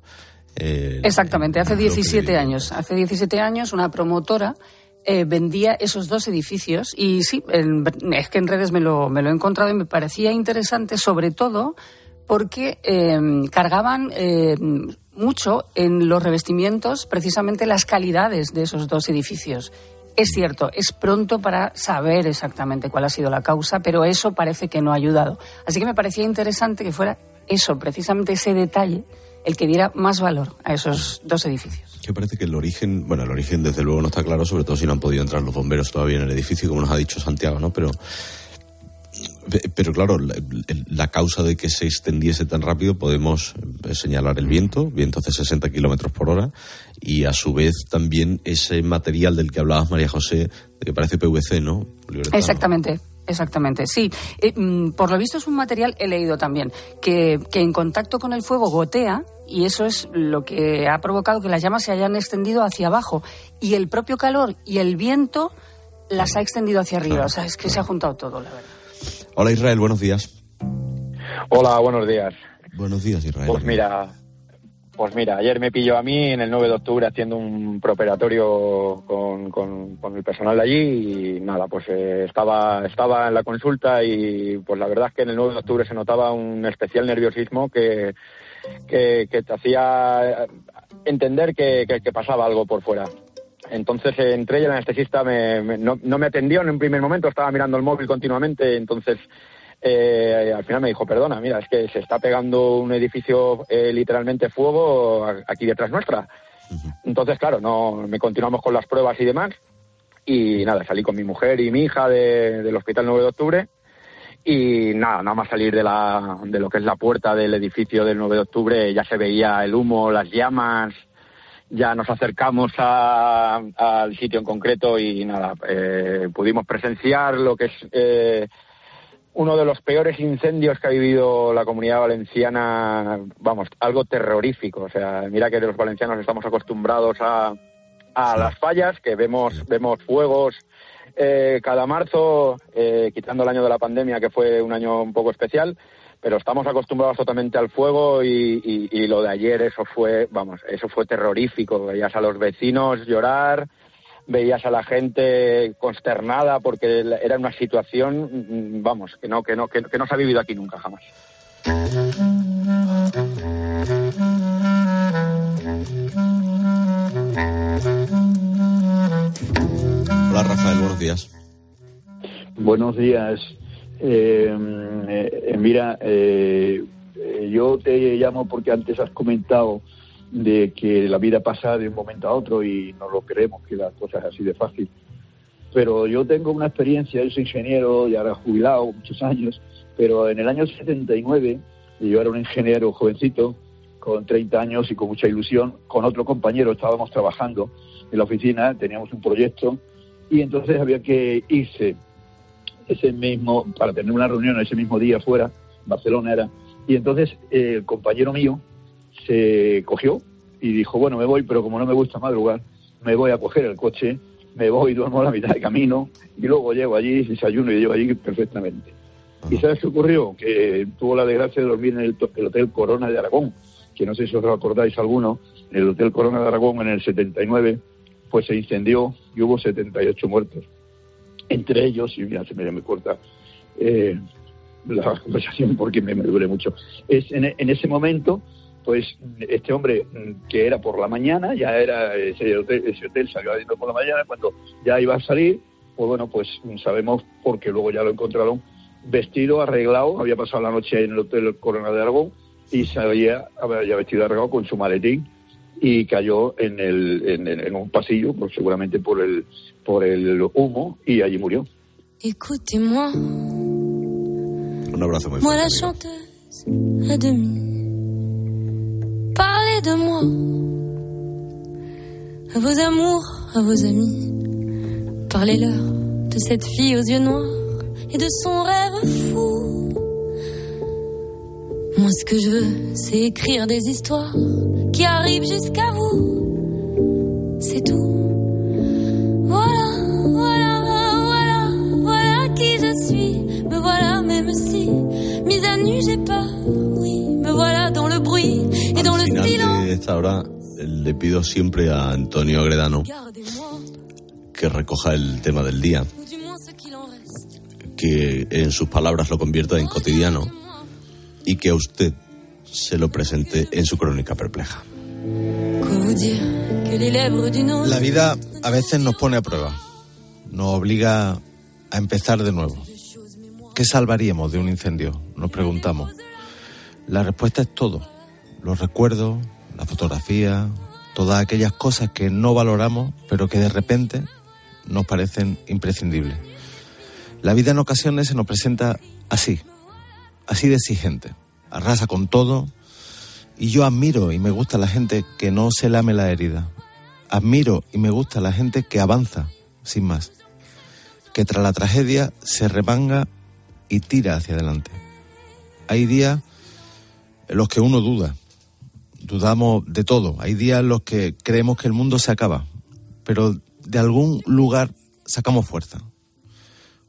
Eh, Exactamente, hace lo que 17 años. Hace 17 años una promotora eh, vendía esos dos edificios y sí, en- es que en redes me lo, me lo he encontrado y me parecía interesante, sobre todo porque eh, cargaban eh, mucho en los revestimientos precisamente las calidades de esos dos edificios. Es cierto, es pronto para saber exactamente cuál ha sido la causa, pero eso parece que no ha ayudado. Así que me parecía interesante que fuera eso, precisamente ese detalle, el que diera más valor a esos dos edificios. Que parece que el origen, bueno, el origen desde luego no está claro, sobre todo si no han podido entrar los bomberos todavía en el edificio, como nos ha dicho Santiago, ¿no? Pero, pe- pero claro, la, la causa de que se extendiese tan rápido podemos eh, señalar el viento, vientos de 60 kilómetros por hora, y a su vez también ese material del que hablabas, María José, que parece PVC, ¿no? Exactamente. Exactamente, sí. Eh, mm, por lo visto es un material, he leído también, que, que en contacto con el fuego gotea y eso es lo que ha provocado que las llamas se hayan extendido hacia abajo. Y el propio calor y el viento las ha extendido hacia arriba. O sea, es que se ha juntado todo, la verdad. Hola Israel, buenos días. Hola, buenos días. Buenos días Israel. Pues mira, pues mira, ayer me pilló a mí en el 9 de octubre haciendo un preoperatorio con, con, con el personal de allí y nada, pues eh, estaba, estaba en la consulta y pues la verdad es que en el 9 de octubre se notaba un especial nerviosismo que, que, que te hacía entender que, que- que pasaba algo por fuera. Entonces eh, entré y el anestesista me, me- no, no me atendió en un primer momento, estaba mirando el móvil continuamente, entonces eh, al final me dijo, perdona, mira, es que se está pegando un edificio eh, literalmente fuego aquí detrás nuestra. Entonces, claro, no me continuamos con las pruebas y demás. Y nada, salí con mi mujer y mi hija de- del hospital 9 de octubre. y nada, nada más salir de, la, de lo que es la puerta del edificio del 9 de octubre ya se veía el humo, las llamas, ya nos acercamos a- al sitio en concreto y nada, eh, pudimos presenciar lo que es eh, uno de los peores incendios que ha vivido la comunidad valenciana, vamos, algo terrorífico. O sea, mira que los valencianos estamos acostumbrados a, a las fallas, que vemos, vemos fuegos eh, cada marzo, eh, quitando el año de la pandemia, que fue un año un poco especial, pero estamos acostumbrados totalmente al fuego y, y- y lo de ayer, eso fue, vamos, eso fue terrorífico. Veías a los vecinos llorar, veías a la gente consternada porque era una situación, mm, vamos, que no, que no, que, que no se ha vivido aquí nunca jamás. Hola Rafael, buenos días. Buenos días. Eh, eh, mira, eh, eh, yo te llamo porque antes has comentado de que la vida pasa de un momento a otro y no lo creemos que las cosas así de fácil. Pero yo tengo una experiencia, yo soy ingeniero y ahora jubilado muchos años, pero en el año 79 yo era un ingeniero jovencito con 30 años y con mucha ilusión, con otro compañero estábamos trabajando en la oficina, teníamos un proyecto y entonces había que irse ese mismo, para tener una reunión ese mismo día fuera, Barcelona era, y entonces eh, el compañero mío se cogió y dijo, bueno, me voy, pero como no me gusta madrugar, me voy a coger el coche, me voy, duermo a la mitad de camino, y luego llego allí, desayuno y llego allí perfectamente. ¿Y sabes qué ocurrió? Que tuvo la desgracia de dormir en el, el Hotel Corona de Aragón, que no sé si os acordáis alguno, el Hotel Corona de Aragón en el 79, pues se incendió y hubo 78 muertos. Entre ellos, y mira, se me, me corta eh, la (laughs) conversación porque me, me duele mucho, es en, en ese momento, pues este hombre mm, que era por la mañana, ya era ese hotel, ese hotel salió yendo por la mañana, cuando ya iba a salir, pues bueno, pues mm, sabemos porque luego ya lo encontraron vestido, arreglado, había pasado la noche en el Hotel Corona de Aragón y salía había vestido arreglado con su maletín y cayó en, el, en, en- en un pasillo, pues seguramente por el, por el humo, y allí murió. Écoutez-moi, Un abrazo muy moi fuerte. la chanteuse à demi. Parlez de moi, à vos amours, à vos amis. Parlez-leur de cette fille aux yeux noirs et de son rêve fou. Moi, ce que je veux, c'est écrire des histoires qui arrivent jusqu'à vous. C'est tout. Voilà, voilà, voilà, voilà qui je suis. Me voilà, même si, mise à nu, j'ai peur. Oui, me voilà dans le bruit et dans le Al final silence. de esta hora le pido siempre a Antonio Gredano que recoja el tema del día, que en sus palabras lo convierta en cotidiano y que a usted se lo presente en su crónica perpleja. La vida a veces nos pone a prueba, nos obliga a empezar de nuevo. ¿Qué salvaríamos de un incendio? Nos preguntamos. La respuesta es todo. Los recuerdos, la fotografía, todas aquellas cosas que no valoramos, pero que de repente nos parecen imprescindibles. La vida en ocasiones se nos presenta así, así de exigente. Arrasa con todo y yo admiro y me gusta la gente que no se lame la herida. Admiro y me gusta la gente que avanza, sin más. Que tras la tragedia se remanga y tira hacia adelante. Hay días en los que uno duda. Dudamos de todo. Hay días en los que creemos que el mundo se acaba. Pero de algún lugar sacamos fuerza.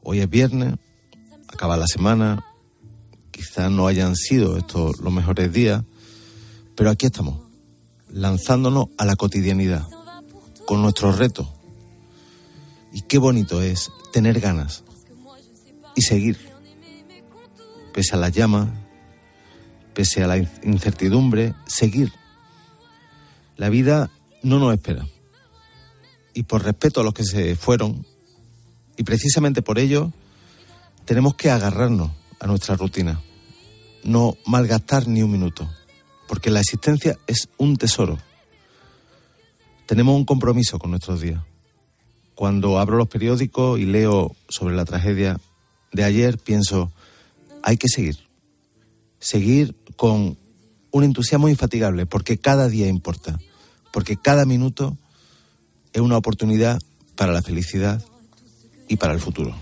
Hoy es viernes, acaba la semana. Quizás no hayan sido estos los mejores días. Pero aquí estamos, lanzándonos a la cotidianidad, con nuestros retos. Y qué bonito es tener ganas y seguir, pese a las llamas, pese a la in- incertidumbre, seguir. La vida no nos espera. Y por respeto a los que se fueron, y precisamente por ello, tenemos que agarrarnos a nuestra rutina, no malgastar ni un minuto porque la existencia es un tesoro. Tenemos un compromiso con nuestros días. Cuando abro los periódicos y leo sobre la tragedia de ayer, pienso, hay que seguir. Seguir con un entusiasmo infatigable, porque cada día importa, porque cada minuto es una oportunidad para la felicidad y para el futuro.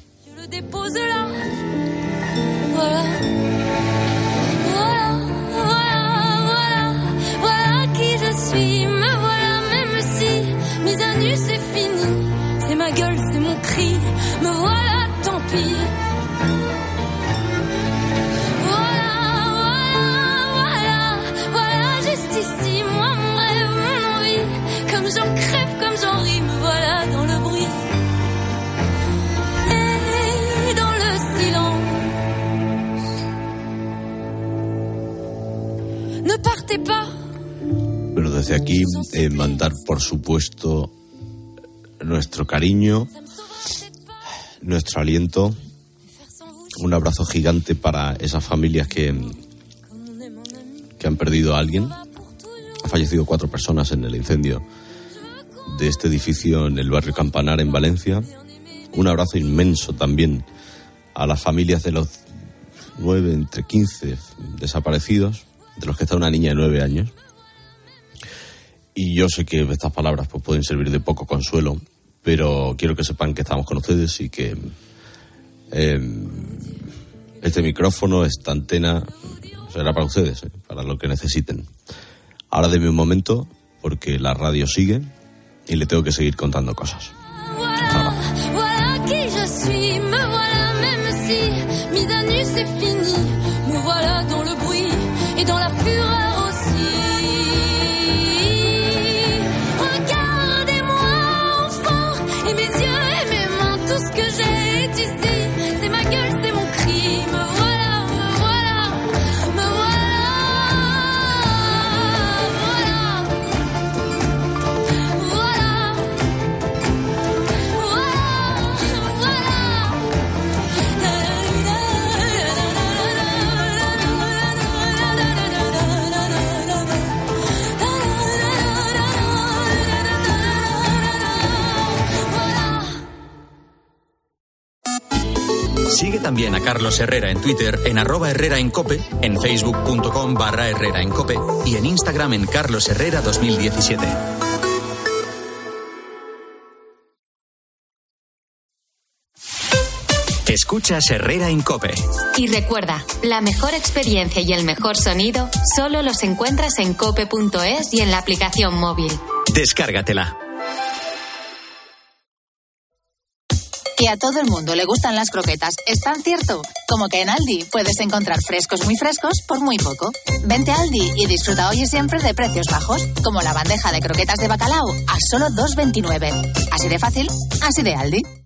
Aquí, eh, mandar, por supuesto, nuestro cariño, nuestro aliento, un abrazo gigante para esas familias que, que han perdido a alguien. Ha fallecido cuatro personas en el incendio de este edificio en el barrio Campanar, en Valencia. Un abrazo inmenso también a las familias de los nueve, entre quince desaparecidos, de los que está una niña de nueve años. Y yo sé que estas palabras pues, pueden servir de poco consuelo, pero quiero que sepan que estamos con ustedes y que em, este micrófono, esta antena, será para ustedes, eh, para lo que necesiten. Ahora denme un momento, porque la radio sigue y le tengo que seguir contando cosas. Carlos Herrera en Twitter en arroba Herrera en Cope, en facebook.com barra Herrera en Cope y en Instagram en Carlos Herrera 2017. Escuchas Herrera en Cope. Y recuerda, la mejor experiencia y el mejor sonido solo los encuentras en cope.es y en la aplicación móvil. Descárgatela. Que a todo el mundo le gustan las croquetas es tan cierto como que en Aldi puedes encontrar frescos muy frescos por muy poco. Vente a Aldi y disfruta hoy y siempre de precios bajos, como la bandeja de croquetas de bacalao a solo 2,29. Así de fácil, así de Aldi.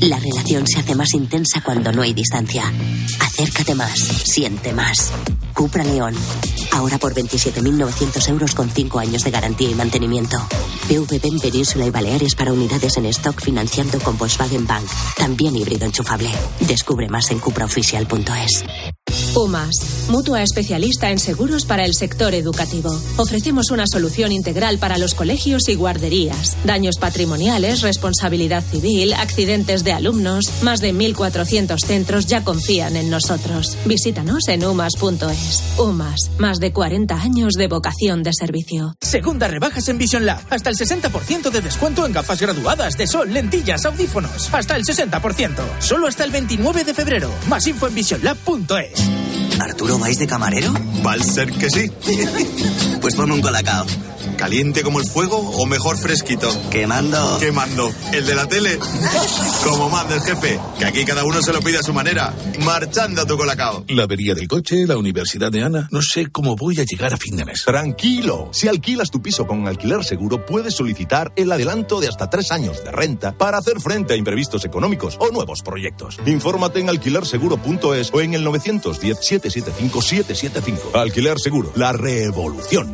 La relación se hace más intensa cuando no hay distancia. Acércate más, siente más. Cupra León. Ahora por 27.900 euros con 5 años de garantía y mantenimiento. PVP en Península y Baleares para unidades en stock financiando con Volkswagen Bank. También híbrido enchufable. Descubre más en cupraoficial.es. UMAS, mutua especialista en seguros para el sector educativo. Ofrecemos una solución integral para los colegios y guarderías. Daños patrimoniales, responsabilidad civil, accidentes de alumnos. Más de 1.400 centros ya confían en nosotros. Visítanos en umas.es. UMAS, más de 40 años de vocación de servicio. Segunda rebajas en Vision Lab. Hasta el 60% de descuento en gafas graduadas de sol, lentillas, audífonos. Hasta el 60%. Solo hasta el 29 de febrero. Más info en visionlab.es. ¿Arturo vais de camarero? Va a ser que sí. (laughs) pues ponme un colacao. ¿Caliente como el fuego o mejor fresquito? Quemando. Quemando. ¿El de la tele? como manda el jefe, que aquí cada uno se lo pide a su manera. Marchando a tu colacao. La avería del coche, la universidad de Ana. No sé cómo voy a llegar a fin de mes. Tranquilo. Si alquilas tu piso con alquiler seguro, puedes solicitar el adelanto de hasta tres años de renta para hacer frente a imprevistos económicos o nuevos proyectos. Infórmate en alquilerseguro.es o en el 910-775-775. Alquiler Seguro, la revolución